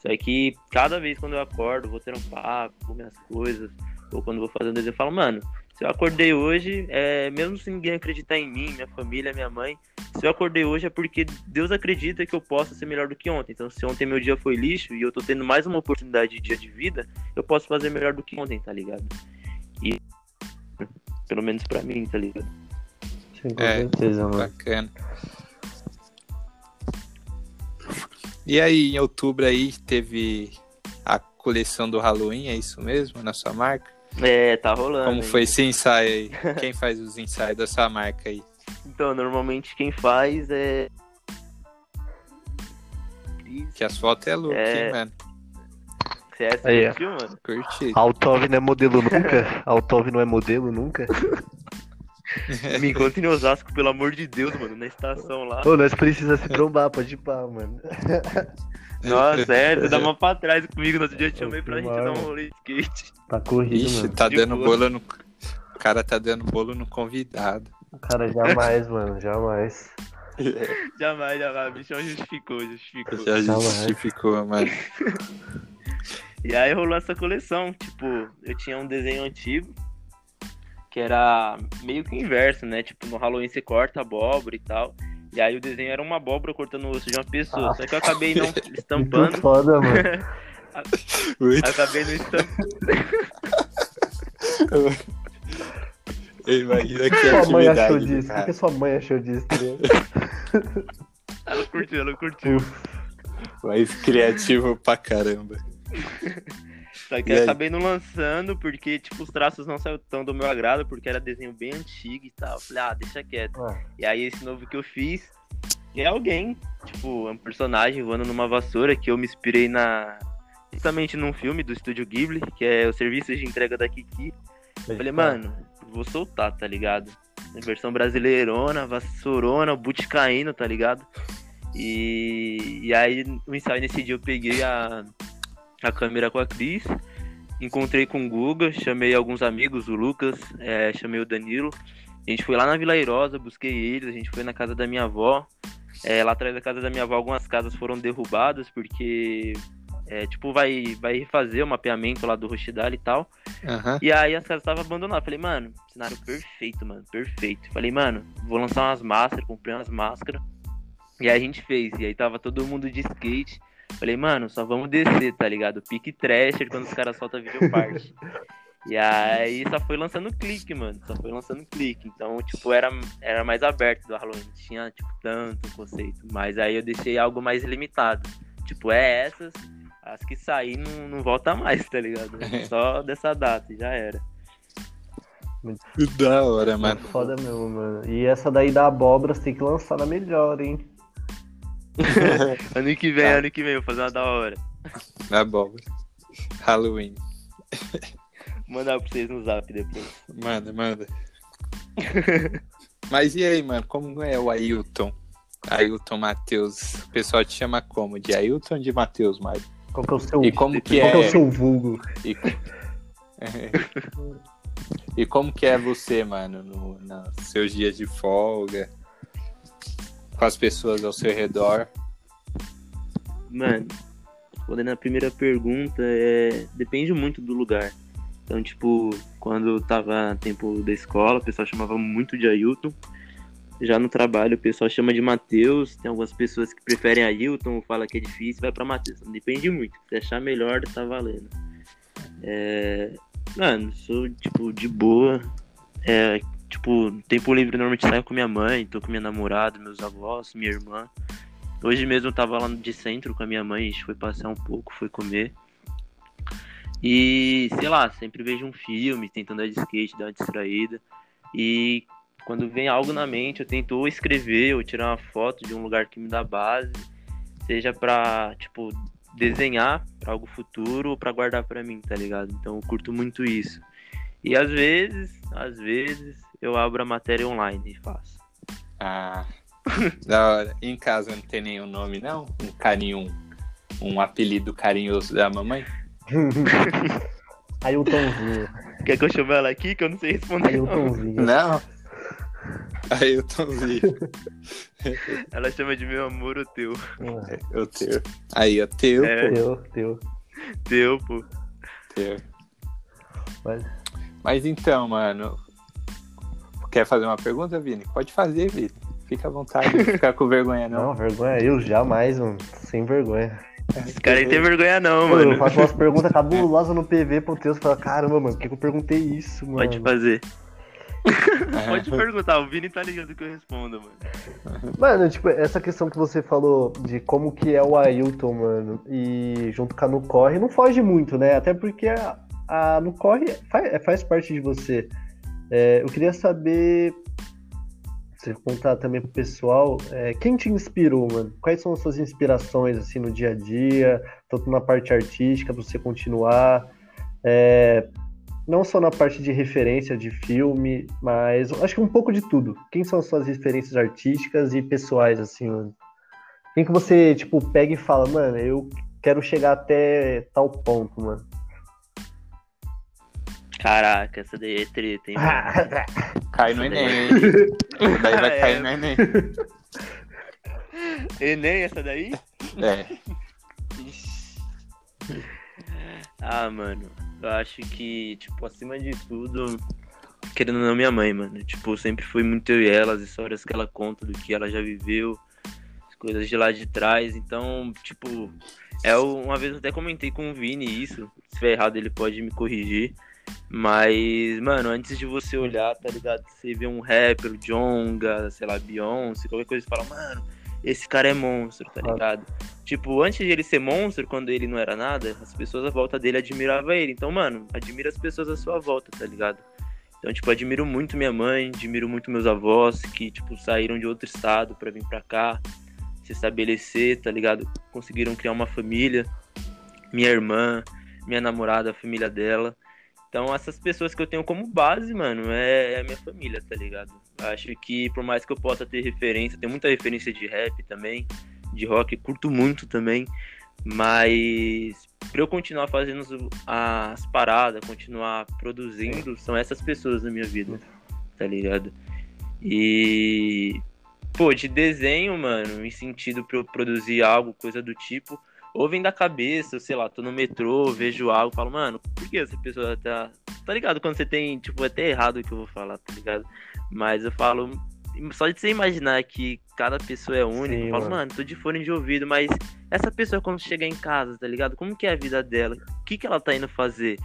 Só que cada vez quando eu acordo, vou ter um papo, minhas coisas, ou quando vou fazer um desenho, eu falo, mano, se eu acordei hoje, é, mesmo se ninguém acreditar em mim, minha família, minha mãe, se eu acordei hoje é porque Deus acredita que eu possa ser melhor do que ontem. Então, se ontem meu dia foi lixo e eu tô tendo mais uma oportunidade de dia de vida, eu posso fazer melhor do que ontem, tá ligado? E pelo menos pra mim, tá ligado? Sim, com É. certeza, mano. Bacana. E aí, em outubro aí, teve a coleção do Halloween, é isso mesmo, na sua marca? É, tá rolando. Como hein? foi esse ensaio aí? Quem faz os ensaios da sua marca aí? Então, normalmente quem faz é. Que as fotos é look, É. hein, mano? CS Aí, ó. curtiu, mano? Curti. Altov não é modelo nunca? Altov não é modelo nunca? Me encontra em Osasco, pelo amor de Deus, mano, na estação lá. Ô, nós precisamos se trombar, pode ir pá, mano. Nossa, é, você dá uma pra trás comigo. No outro dia eu te chamei pra gente dar um rolê de skate. Tá corrido, Ixi, mano. tá De dando boa. bolo no. O cara tá dando bolo no convidado. Cara, jamais, mano, jamais. Jamais, jamais. O bichão justificou, justificou. Já Jamais. justificou, mano. E aí rolou essa coleção. Tipo, eu tinha um desenho antigo que era meio que inverso, né? Tipo, no Halloween você corta a abóbora e tal. E aí o desenho era uma abóbora cortando o osso de uma pessoa. Ah. Só que eu acabei não Muito estampando. foda, mano. Muito. acabei não estampando. Imagina O que sua mãe achou disso? O que cara. que sua mãe achou disso, ligado? Ela curtiu, ela curtiu. Mas criativo pra caramba. Só que eu acabei não lançando porque, tipo, os traços não saíram tão do meu agrado, porque era desenho bem antigo e tal. Eu Falei, ah, deixa quieto. Ah, E aí esse novo que eu fiz é alguém, tipo, é um personagem voando numa vassoura que eu me inspirei na. Justamente num filme do estúdio Ghibli, que é o serviço de entrega da Kiki. Eu falei, mano, vou soltar, tá ligado? Versão brasileirona, vassourona, boot caindo, tá ligado? E, e aí, o ensaio nesse dia eu peguei a, a câmera com a Cris, encontrei com o Guga, chamei alguns amigos, o Lucas, é, chamei o Danilo. A gente foi lá na Vila Airosa, busquei eles, a gente foi na casa da minha avó. É, lá atrás da casa da minha avó, algumas casas foram derrubadas porque, é, tipo, vai, vai refazer o mapeamento lá do Rochidale e tal. Aham. E aí as casas estavam abandonadas. Falei, mano, cenário perfeito, mano, perfeito. Falei, mano, vou lançar umas máscaras, comprei umas máscaras. E aí a gente fez. E aí tava todo mundo de skate. Falei, mano, só vamos descer, tá ligado? Pique Thrasher quando os caras soltam videoparte. E aí só foi lançando clique, mano. Só foi lançando clique. Então, tipo, era, era mais aberto do Halloween. Tinha, tipo, tanto conceito. Mas aí eu deixei algo mais limitado. Tipo, é essas. As que sair não, não volta mais, tá ligado? Só dessa data, já era. Da hora, mano. Muito foda mesmo, mano. E essa daí da abóbora você tem que lançar na melhor, hein? ano que vem, Tá. ano que vem, eu vou fazer uma da hora. Da abóbora. Halloween. Mandar pra vocês no zap depois. Manda, manda. Mas e aí, mano? Como é o Ailton? Ailton Matheus. O pessoal te chama como? De Ailton ou de Matheus, Mário? Qual que é o seu, E como que qual que é o é? seu vulgo? E... e como que é você, mano, no, nos seus dias de folga? Com as pessoas ao seu redor? Mano, respondendo a primeira pergunta, é... depende muito do lugar. Então, tipo, quando eu tava tempo da escola, o pessoal chamava muito de Ailton. Já no trabalho, o pessoal chama de Matheus. Tem algumas pessoas que preferem Ailton, fala que é difícil, vai pra Matheus. Então, depende muito. Se achar melhor, tá valendo. É... Mano, sou, tipo, de boa. É, tipo, tempo livre normalmente saio com minha mãe, tô com minha namorada, meus avós, minha irmã. Hoje mesmo eu tava lá de centro com a minha mãe, a gente foi passear um pouco, foi comer. E, sei lá, sempre vejo um filme, tentando andar de skate, dar uma distraída. E quando vem algo na mente, eu tento ou escrever ou tirar uma foto de um lugar que me dá base, seja pra, tipo, desenhar pra algo futuro ou pra guardar pra mim, tá ligado? Então eu curto muito isso. E às vezes, às vezes, eu abro a matéria online e faço. Ah, da hora. Em casa não tem nenhum nome, não? Um carinho, um, um apelido carinhoso da mamãe? Ailtonzinho. Quer que eu chame ela aqui que eu não sei responder? não. Ailtonzinho. Não. Ailtonzinho. Ela chama de meu amor o teu. Ah, Eu teu. Aí, ó, teu, É. pô. Teu, teu. Teu, pô. Teu. Mas, Mas então, mano. Quer fazer uma pergunta, Vini? Pode fazer, Vini. Fica à vontade, não fica com vergonha, não. não, vergonha. Eu jamais, mano. Sem vergonha. Esse cara aí tem vergonha não, Mano, eu faço umas perguntas cabulosas no PV pro Teus e falo, caramba, mano, por que, que eu perguntei isso, mano? Pode fazer. É. Pode perguntar, o Vini tá ligado que eu respondo, mano. Mano, tipo, essa questão que você falou de como que é o Ailton, mano, e junto com a No Corre, não foge muito, né? Até porque a, a No Corre faz, faz parte de você. É, eu queria saber, você contar também pro pessoal, é, quem te inspirou, mano? Quais são as suas inspirações, assim, no dia a dia, tanto na parte artística, pra você continuar, é, não só na parte de referência de filme, mas acho que um pouco de tudo. Quem são as suas referências artísticas e pessoais, assim, mano? Quem que você, tipo, pega e fala, mano, eu quero chegar até tal ponto, mano? Caraca, essa daí é treta, hein. Cai no Enem, hein? Daí vai É. cair no Enem. Enem, essa daí? É. Ah, mano, eu acho que, tipo, acima de tudo, querendo ou não, minha mãe, mano. Tipo, sempre foi muito eu e ela, as histórias que ela conta do que ela já viveu, as coisas de lá de trás. Então, tipo, é uma vez eu até comentei com o Vini isso. Se estiver errado, ele pode me corrigir. Mas, mano, antes de você olhar, tá ligado? Você vê um rapper, o Jonga, sei lá, Beyoncé, qualquer coisa, você fala, mano, esse cara é monstro, tá ligado? Tipo, antes de ele ser monstro, quando ele não era nada, as pessoas à volta dele admiravam ele. Então, mano, admira as pessoas à sua volta, tá ligado? Então, tipo, admiro muito minha mãe, admiro muito meus avós, que, tipo, saíram de outro estado pra vir pra cá, se estabelecer, tá ligado? Conseguiram criar uma família. Minha irmã, minha namorada, a família dela. Então, essas pessoas que eu tenho como base, mano, é, é a minha família, tá ligado? Acho que, por mais que eu possa ter referência, tem muita referência de rap também, de rock, curto muito também, mas pra eu continuar fazendo as paradas, continuar produzindo, são essas pessoas na minha vida, tá ligado? E, pô, de desenho, mano, em sentido pra eu produzir algo, coisa do tipo, ou vem da cabeça, sei lá, tô no metrô, vejo algo, falo, mano, por que essa pessoa tá. Tá ligado? Quando você tem, tipo, é até errado o que eu vou falar, tá ligado? Mas eu falo, só de você imaginar que cada pessoa é única, Sim, eu falo, mano. mano, tô de fone de ouvido, mas essa pessoa quando chegar em casa, tá ligado? Como que é a vida dela? O que que ela tá indo fazer?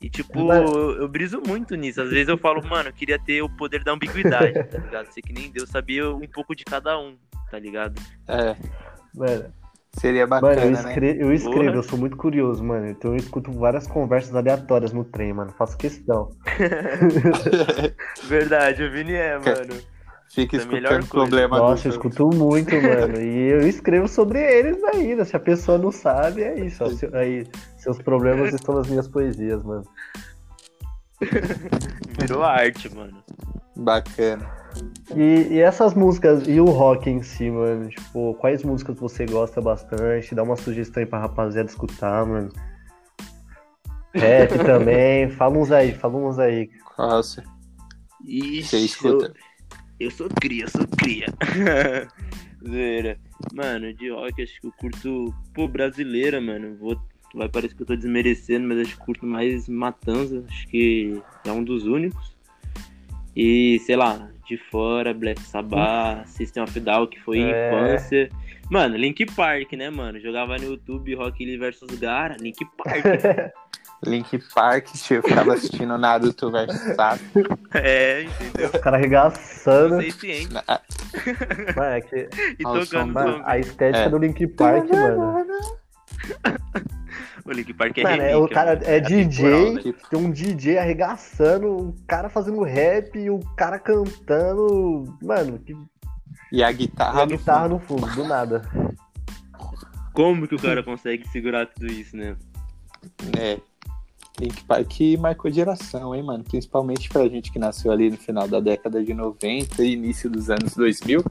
E, tipo, Mas- eu, eu briso muito nisso. Às vezes eu falo, mano, eu queria ter o poder da ambiguidade, tá ligado? Ser que nem Deus sabia um pouco de cada um, tá ligado? É, Mano, seria mano, bacana, eu, né? escre- eu escrevo, Porra. eu sou muito curioso, mano. Então eu escuto várias conversas aleatórias no trem, mano. Faço questão. Verdade, o Vini é, mano. Fica É escutando coisa. problema Nossa, eu escuto muito, mano. E eu escrevo sobre eles ainda. Se a pessoa não sabe, é isso. ó. Aí, seus problemas estão nas minhas poesias, mano. Virou arte, mano. Bacana. E, e essas músicas, e o rock em si, mano? Tipo, quais músicas você gosta bastante? Dá uma sugestão aí pra rapaziada escutar, mano. Rap também. Fala uns aí, fala uns aí. Nossa, Ixi, você escuta. Eu, eu sou cria, sou cria. Zoeira. Mano, de rock acho que eu curto. Pô, brasileira, mano. Vou... Vai parecer que eu tô desmerecendo, mas acho que eu curto mais Matanza. Acho que é um dos únicos. E, sei lá, de fora, Black Sabbath, System of Down, que foi É. infância. Mano, Link Park, né, mano? Jogava no YouTube Rock Lee vs Gara, Link Park. Link Park, eu ficava assistindo Naruto vs Sasuke. é, entendeu? Os caras arregaçando. Sei ciente. Na- Mano, é que, E tocando som, mano, a estética É. do Link Park, mano. O Link Park é Mano, é, relíquia, o cara é atemporal, DJ, né? tem um DJ arregaçando, um cara fazendo rap e o cara cantando. Mano, que E a e guitarra, a no guitarra fundo. no fundo, do nada. Como que o cara consegue segurar tudo isso, né? É. Link Park marcou geração, hein, mano? Principalmente pra gente que nasceu ali no final da década de 90 e início dos anos 2000.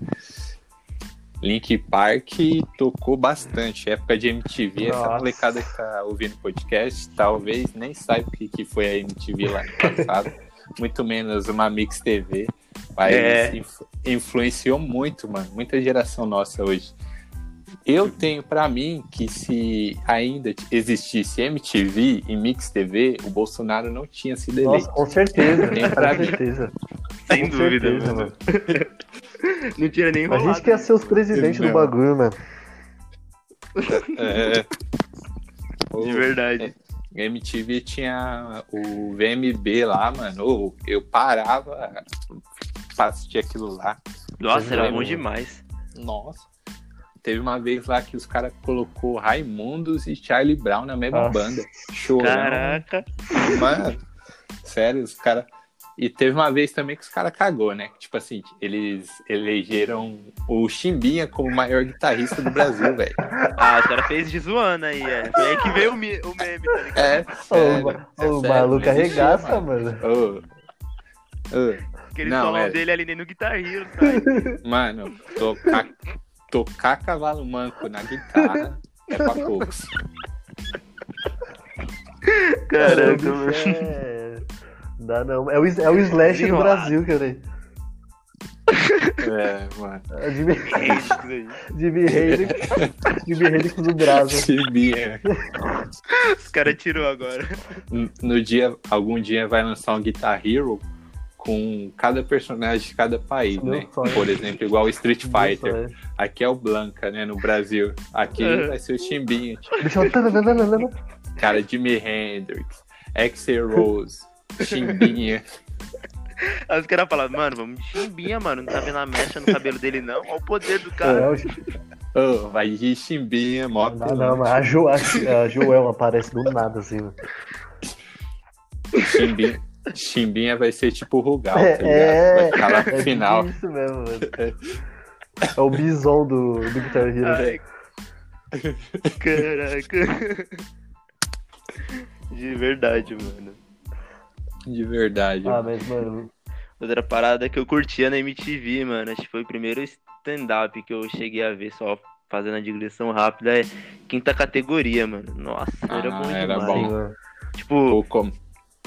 Link Park tocou bastante. Época de MTV, essa Nossa. molecada que tá ouvindo podcast, talvez nem saiba o que, que foi a MTV lá no passado. muito menos uma Mix TV. Mas É. influ- influenciou muito, mano. Muita geração nossa hoje. Eu tenho pra mim que se ainda existisse MTV e Mix TV, o Bolsonaro não tinha sido Nossa, eleito. com certeza, com certeza. Sem Com dúvida, certeza, mano. Não tinha nem A gente quer ser os presidentes do bagulho, mano. É. De verdade. O MTV tinha o VMB lá, mano. Eu parava pra assistir aquilo lá. Nossa, era bom mano. demais. Nossa. Teve uma vez lá que os caras colocou Raimundos e Charlie Brown na mesma Nossa. banda. Chorando. Caraca. Mano, sério, os caras. E teve uma vez também que os caras cagou, né? Tipo assim, eles elegeram o Chimbinha como o maior guitarrista do Brasil, velho. Ah, o cara fez de zoando aí, é. Foi aí que veio o, mi- o meme, tá ligado? É, Ô, sério, o é o sério, maluco arregaça, mano. Ô, ô, Aquele Não, solão é. dele ali nem no Guitar Hero, sabe? Mano, tocar, tocar cavalo manco na guitarra é pra poucos. Caraca, bicho mano. É... Dá não. É o, é o Slash do. Brasil, cara. É, mano. É o Jimmy, É isso aí. Jimmy Hendrix. Jimmy Hendrix do Brasil. Chimbinha. Os caras tirou agora. No dia, algum dia vai lançar um Guitar Hero com cada personagem de cada país, Meu né? sonho. Por exemplo, igual o Street Fighter. Aqui é o Blanca, né? No Brasil. Aqui Uhum. vai ser o Chimbinha. Cara, Jimi Hendrix, Axel Rose, Chimbinha. Aí os caras falaram, mano, vamos de chimbinha, mano. Não tá vendo a mecha no cabelo dele, não? Olha o poder do cara. É, Oh, vai de Chimbinha, mó Não, não, mas a, jo, a, a Joel aparece do nada, assim. mano. Chimbinha, Chimbinha vai ser tipo o Rugal, É, tá ligado? é. Vai ficar lá É pro final. Isso mesmo, mano. É o bison do, do Guitar Hero. Ai. Caraca. De verdade, mano. De verdade. Ah, mas, mano, Outra parada que eu curtia na MTV, mano. Acho que foi o primeiro stand-up que eu cheguei a ver só fazendo a digressão rápida. É quinta categoria, mano. Nossa, era Ah, bom era demais. bom. Tipo, Ou como-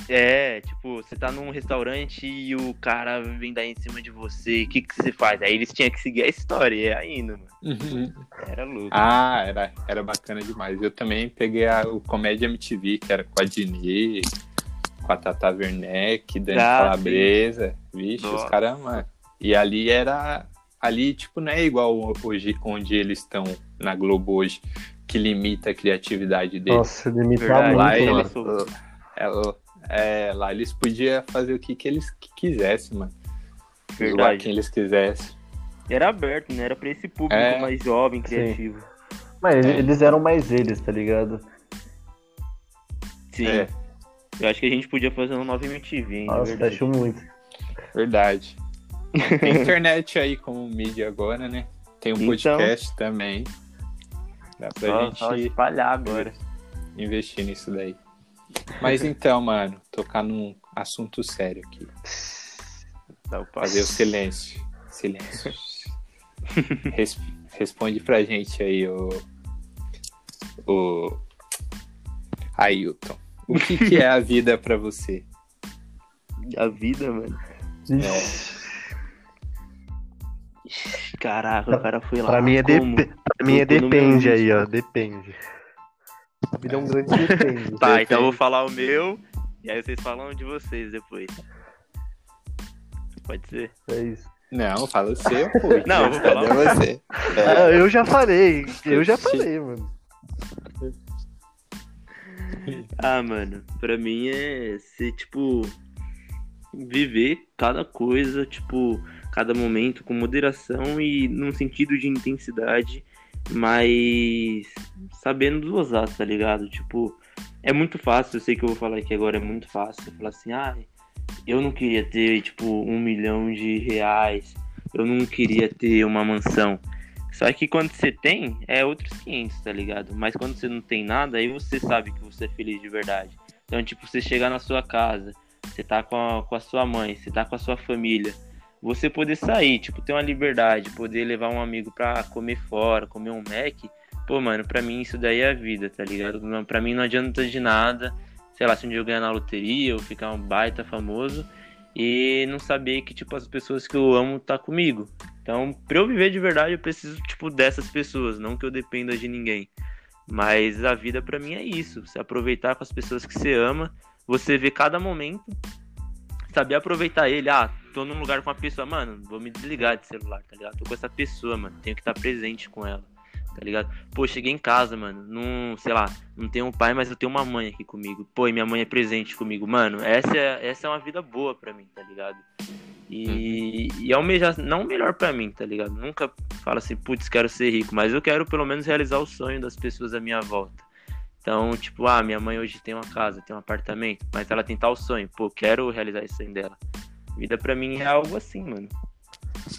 é, tipo, você tá num restaurante e o cara vem dar em cima de você. O que que você faz? Aí eles tinham que seguir a história. E é indo, mano. Uhum. Era louco. Ah, era, era bacana demais. Eu também peguei a, o Comédia MTV, que era com a Dini, com a Tata Werneck, Dani Ah, Calabresa. Vixe, os Nossa. caras, mano. E ali era. Ali, tipo, não é igual hoje, onde eles estão na Globo hoje, que limita a criatividade deles. Nossa, Verdade. muito, Lá eles, é, É, lá eles podiam fazer o que, que eles quisessem, mano. Zoar Verdade. quem eles quisessem. Era aberto, né? Era pra esse público É. mais jovem, criativo. Mas É. eles eram mais eles, tá ligado? Sim. É, Eu acho que a gente podia fazer uma nova MTV, hein? Nossa, verdade. acho muito. verdade. Tem internet aí como mídia agora, né? Tem um Então. podcast também. Dá pra Só, gente só espalhar agora. investir nisso daí. Mas então, mano, tocar num assunto sério aqui. Fazer o silêncio. Silêncio. Res- responde pra gente aí, o. O. Ailton. O que, que é a vida pra você? A vida, mano. Ixi, Caraca, o cara foi lá. Pra mim é, como? dep pra mim é depende aí, ó. Depende. A vida é um grande depende. Tá, então eu vou falar o meu. E aí vocês falam de vocês depois. Pode ser? É isso. Não, fala o seu, pô. Não, eu vou falar você? Ah, eu já falei, eu já falei, mano. Ah, mano, pra mim é ser, tipo, viver cada coisa, tipo, cada momento com moderação e num sentido de intensidade, mas sabendo dosar, tá ligado? Tipo, é muito fácil, eu sei que eu vou falar aqui agora, é muito fácil falar assim, ah, eu não queria ter, tipo, um milhão de reais, eu não queria ter uma mansão. Só que quando você tem, é outros 500, tá ligado? Mas quando você não tem nada, aí você sabe que você é feliz de verdade. Então, tipo, você chegar na sua casa, você tá com a, com a sua mãe, você tá com a sua família, você poder sair, tipo, ter uma liberdade, poder levar um amigo pra comer fora, comer um Mac, pô, mano, pra mim isso daí é a vida, tá ligado? Não, pra mim não adianta de nada, sei lá, se um dia eu ganhar na loteria ou ficar um baita famoso e não saber que, tipo, as pessoas que eu amo tá comigo. Então, pra eu viver de verdade, eu preciso, tipo, dessas pessoas, não que eu dependa de ninguém. Mas a vida pra mim é isso, você aproveitar com as pessoas que você ama, você ver cada momento, saber aproveitar ele. Ah, tô num lugar com uma pessoa, mano, vou me desligar de celular, tá ligado? Tô com essa pessoa, mano, tenho que estar presente com ela, tá ligado? Pô, cheguei em casa, mano, não, sei lá, não tenho um pai, mas eu tenho uma mãe aqui comigo. Pô, e minha mãe é presente comigo, mano, essa é, essa é uma vida boa pra mim, tá ligado? E, e almejar, não o melhor pra mim, tá ligado? Nunca falo assim, putz, quero ser rico, mas eu quero pelo menos realizar o sonho das pessoas à minha volta. Então, tipo, ah, minha mãe hoje tem uma casa, tem um apartamento, mas ela tem tal sonho, pô, quero realizar esse sonho dela. Vida pra mim é algo assim, mano.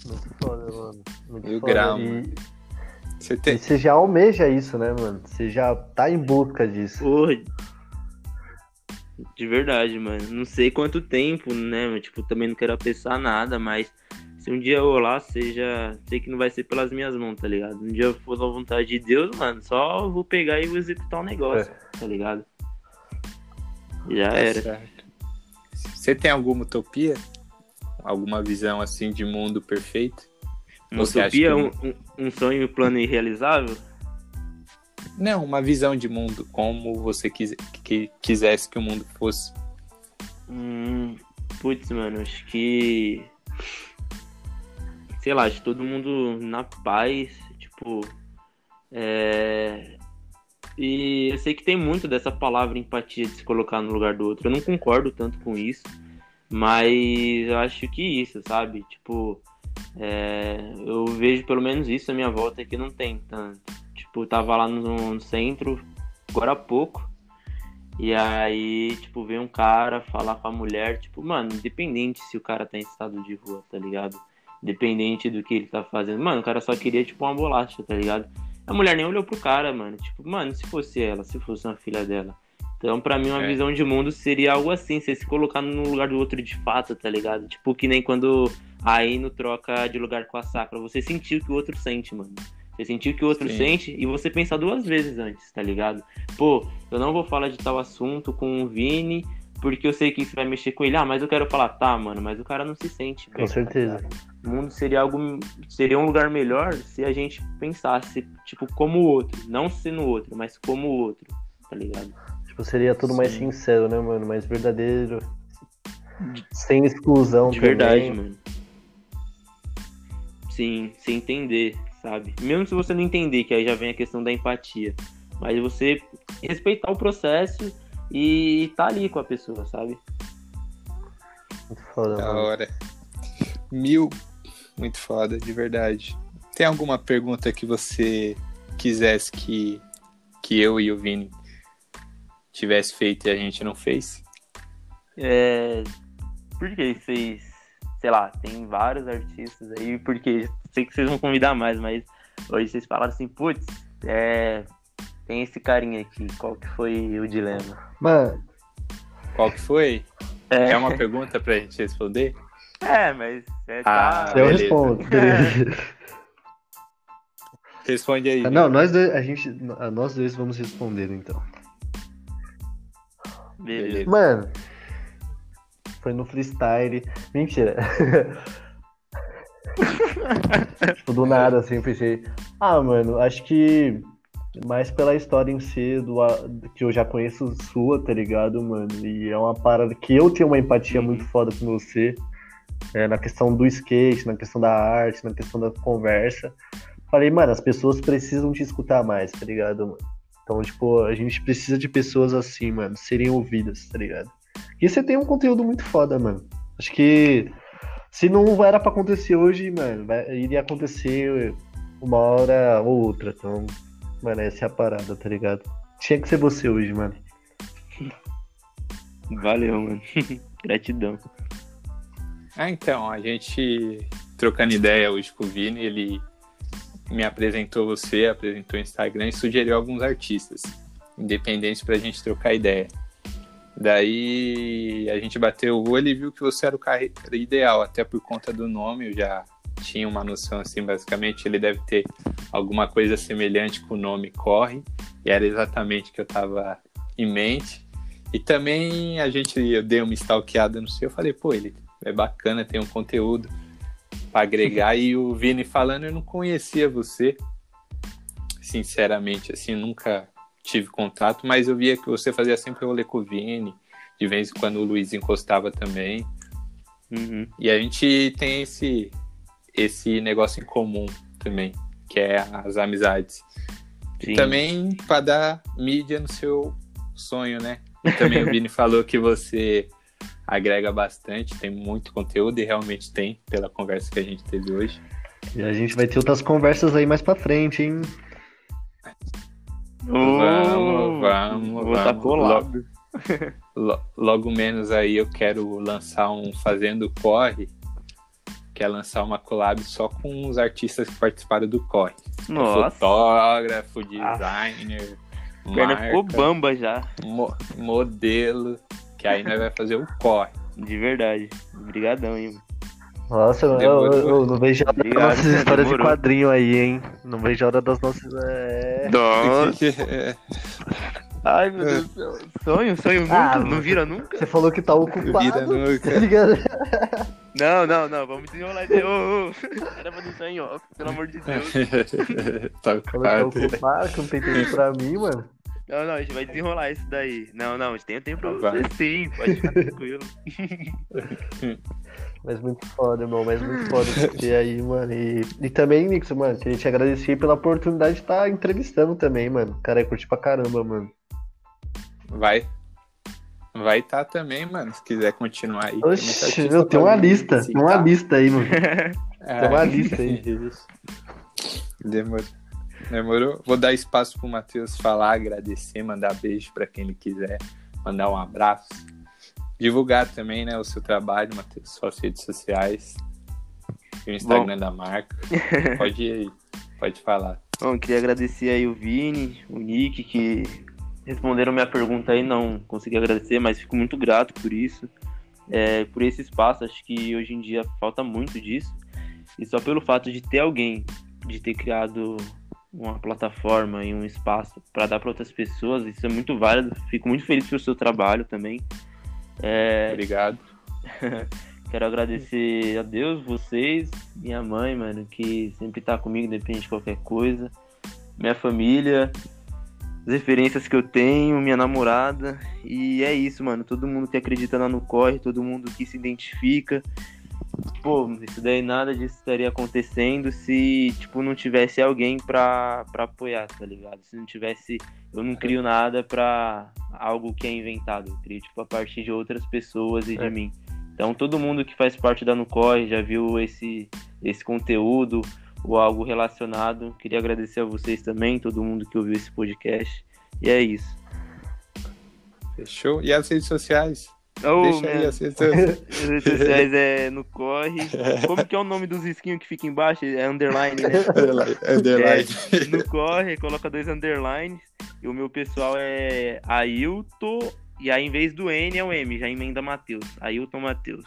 Muito foda, mano. Muito E o foda. grau, E, Você e tem. você já almeja isso, né, mano? Você já tá em busca disso. Porra. De verdade, mano. Não sei quanto tempo, né? mas, Tipo, também não quero apressar nada, mas se um dia eu rolar, seja. Sei que não vai ser pelas minhas mãos, tá ligado? Um dia eu for da vontade de Deus, mano, só vou pegar e vou executar o negócio, tá ligado? Já Tá era. certo. Você tem alguma utopia? Alguma visão assim de mundo perfeito? Uma Você acha utopia, que- um, um, sonho um plano irrealizável? Não, uma visão de mundo como você quis, que, quisesse que o mundo fosse. Hum, putz, mano, acho que. Sei lá, acho que todo mundo na paz, tipo. É. E eu sei que tem muito dessa palavra empatia de se colocar no lugar do outro. Eu não concordo tanto com isso, mas eu acho que isso, sabe? Tipo, é, eu vejo pelo menos isso à minha volta que não tem tanto. Tipo, tava lá no, no centro agora há pouco. E aí, tipo, vem um cara falar com a mulher, tipo, mano, independente se o cara tá em estado de rua, tá ligado? Independente do que ele tá fazendo. Mano, o cara só queria, tipo, uma bolacha, tá ligado? A mulher nem olhou pro cara, mano. Tipo, mano, se fosse ela, se fosse uma filha dela. Então, pra mim, uma É. visão de mundo seria algo assim, você se colocar no lugar do outro de fato, tá ligado? Tipo, que nem quando a Ino troca de lugar com a Sakura. Você sentiu o que o outro sente, mano. Você sentiu o que o outro Sim. sente e você pensar duas vezes antes, tá ligado? Pô, eu não vou falar de tal assunto com o Vini, porque eu sei que isso vai mexer com ele. Ah, mas eu quero falar, tá, mano, mas o cara não se sente. Com bem, tá certeza. ligado? o mundo seria algo. Seria um lugar melhor se a gente pensasse, tipo, como o outro. Não sendo o outro, mas como o outro, tá ligado? Tipo, seria tudo mais Sim. sincero, né, mano? Mais verdadeiro. Sem exclusão De também. verdade, mano. Sim, sem entender, sabe? Mesmo se você não entender, que aí já vem a questão da empatia. Mas você respeitar o processo e tá ali com a pessoa, sabe? Muito foda, Da mano. hora. Mil. Muito foda, de verdade. Tem alguma pergunta que você quisesse que, que eu e o Vini tivesse feito e a gente não fez? É, por que vocês, sei lá, tem vários artistas aí, porque sei que vocês vão convidar mais, mas hoje vocês falaram assim, putz, é, tem esse carinha aqui, qual que foi o dilema? Mano, Qual que foi? É, É uma pergunta pra gente responder? é mas é, Ah, tá, eu beleza. respondo. beleza. Responde aí. Ah, Não, nós dois, a gente, nós dois vamos responder então. Beleza. Mano, foi no freestyle. Mentira. tipo, do nada, assim, eu pensei. Ah, mano, acho que mais pela história em si, do, que eu já conheço sua, tá ligado, mano? E é uma parada que eu tenho uma empatia muito foda com você. é, na questão do skate, na questão da arte, na questão da conversa. Falei, mano, as pessoas precisam te escutar mais, tá ligado, mano? Então, tipo, a gente precisa de pessoas assim, mano, serem ouvidas, tá ligado? E você tem um conteúdo muito foda, mano. Acho que se não era pra acontecer hoje, mano, vai- iria acontecer uma hora ou outra. Então, mano, essa é a parada, tá ligado? Tinha que ser você hoje, mano. Valeu, mano. Gratidão. Ah, então, a gente trocando ideia hoje com o Vini, ele me apresentou você, apresentou o Instagram e sugeriu alguns artistas independentes pra gente trocar ideia. Daí a gente bateu o olho e viu que você era o cara ideal, até por conta do nome, eu já tinha uma noção assim, basicamente ele deve ter alguma coisa semelhante com o nome Corre, e era exatamente o que eu tava em mente. E também a gente, eu dei uma stalkeada no seu, eu falei, pô, ele é bacana, tem um conteúdo para agregar. e o Vini falando, eu não conhecia você, sinceramente, assim, nunca tive contato, mas eu via que você fazia sempre rolê com o Vini, de vez em quando o Luiz encostava também. Uhum. E a gente tem esse, esse negócio em comum também, que é as amizades. Sim. E também para dar mídia no seu sonho, né? E também o Vini falou que você agrega bastante, tem muito conteúdo e realmente tem, pela conversa que a gente teve hoje. E a gente vai ter outras conversas aí mais pra frente, hein? Vamos, vamos, Vou vamos. colado. Lo- Logo menos aí eu quero lançar um Fazendo Corre, que é lançar uma collab só com os artistas que participaram do Corre. Nossa, Fotógrafo, designer, perna ficou marca, bamba já. mo- modelo, que aí nós vai fazer o Corre. De verdade. Obrigadão, hein, mano. Nossa, eu, eu- eu não vejo a hora das nossas histórias demorou. de quadrinho aí, hein? Não vejo a hora das nossas. É... Nossa. Ai, meu Deus do céu. Sonho, sonho nunca, Ah, não vira nunca. Você falou que tá ocupado. Vira nunca. Tá ligado? Não, não, não, vamos desenrolar isso aí. Ô, ô. Era pra deixar em off, pelo amor de Deus. tá Falou que tá ocupado. ocupado, que não tem tempo pra mim, mano. Não, não, a gente vai desenrolar isso daí. Não, não, a gente tem tempo pra Vai. você sim, pode ficar tranquilo. Mas muito foda, irmão. Mas muito foda você aí, mano. E, e também, Nixon, mano, queria te agradecer pela oportunidade de estar entrevistando também, mano. Cara, eu curti pra caramba, mano. Vai. Vai estar também, mano, se quiser continuar aí. Oxi, meu, tem pra uma lista. Tem uma lista aí, mano. É. Tem uma lista aí. Demorou. Demorou. Vou dar espaço pro Matheus falar, agradecer, mandar beijo pra quem ele quiser, mandar um abraço. Divulgar também, né, o seu trabalho, Matheus, suas redes sociais. O Instagram da marca. Pode ir aí. Pode falar. Bom, queria agradecer aí o Vini, o Nick, que responderam minha pergunta aí, não consegui agradecer, mas fico muito grato por isso. É, por esse espaço, acho que hoje em dia falta muito disso. E só pelo fato de ter alguém, de ter criado uma plataforma e um espaço para dar para outras pessoas, isso é muito válido. Fico muito feliz pelo seu trabalho também. É, Obrigado. Quero agradecer a Deus, vocês, minha mãe, mano, que sempre tá comigo, independente de qualquer coisa. Minha família, as referências que eu tenho, minha namorada. E é isso, mano. Todo mundo que acredita lá no corre, todo mundo que se identifica. Pô, isso daí nada disso estaria acontecendo se, tipo, não tivesse alguém pra, pra apoiar, tá ligado? Se não tivesse. Eu não crio nada pra algo que é inventado. Eu crio, tipo, a partir de outras pessoas e É. de mim. Então, todo mundo que faz parte da Nucorre já viu esse, esse conteúdo ou algo relacionado. Queria agradecer a vocês também, todo mundo que ouviu esse podcast. E é isso. Fechou? E as redes sociais? Oh, Deixa aí as redes sociais. É no corre. Como que é o nome dos risquinhos que fica embaixo? É underline, né? Underline. Underline. No corre, coloca dois underlines. E o meu pessoal é Ailton. E aí, em vez do N, é o M. Já emenda Matheus. Ailton Matheus.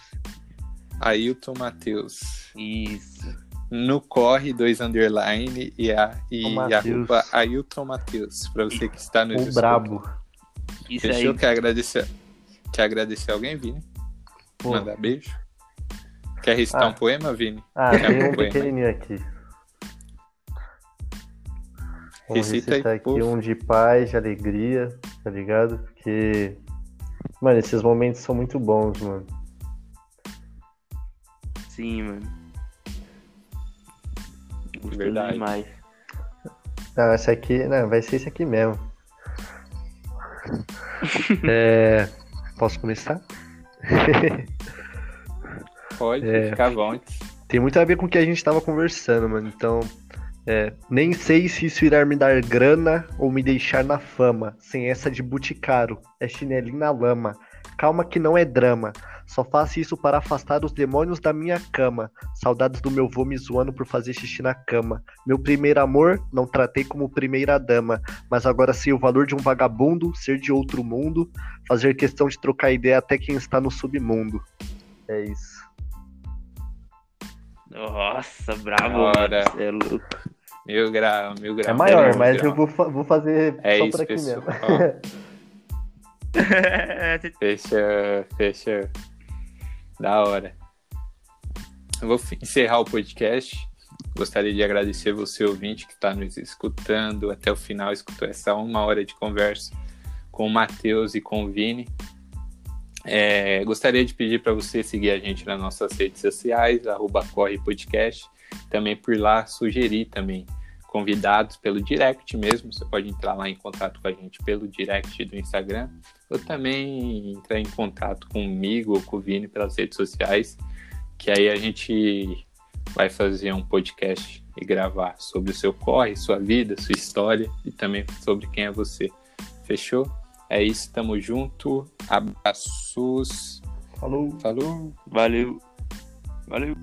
Ailton Matheus. Isso. No corre, dois underline e, a, e arroba Ailton Matheus. Pra você que está no O brabo. Isso Fechou? aí. Agradecer, quer agradecer alguém, Vini? Pô. Mandar beijo? Quer recitar Ah. um poema, Vini? Ah, Quer tem um um poema? pequenininho aqui. Recita aí, recitar aqui povo. um de paz, de alegria, tá ligado? Porque, mano, esses momentos são muito bons, mano. Sim, mano. Gostoso Verdade. demais. Não, essa aqui, não, vai ser esse aqui mesmo. É, posso começar? Pode, É. fica vontade. Tem muito a ver com o que a gente tava conversando, mano. Então, é, nem sei se isso irá me dar grana ou me deixar na fama. Sem essa de buticaro, é chinelinho na lama. Calma que não é drama. Só faço isso para afastar os demônios da minha cama. Saudades do meu vô me zoando por fazer xixi na cama. Meu primeiro amor, não tratei como primeira dama. Mas agora sei o valor de um vagabundo, ser de outro mundo. Fazer questão de trocar ideia até quem está no submundo. É isso. Nossa, bravo, Ora. mano. Cê é louco. Mil grau, mil grau. É maior, mil mas grau. eu vou, fa- vou fazer É só isso, por aqui pessoal. mesmo. Fecha, fecha. Da hora. Eu vou encerrar o podcast. Gostaria de agradecer você, ouvinte, que está nos escutando até o final, escutou essa uma hora de conversa com o Matheus e com o Vini. É, gostaria de pedir para você seguir a gente nas nossas redes sociais, arroba Corre Podcast. Também por lá sugerir também convidados pelo direct mesmo. Você pode entrar lá em contato com a gente pelo direct do Instagram ou também entrar em contato comigo ou com o Vini pelas redes sociais, que aí a gente vai fazer um podcast e gravar sobre o seu corre, sua vida, sua história e também sobre quem é você. Fechou? É isso, tamo junto. Abraços. Falou. Falou. Valeu. Valeu.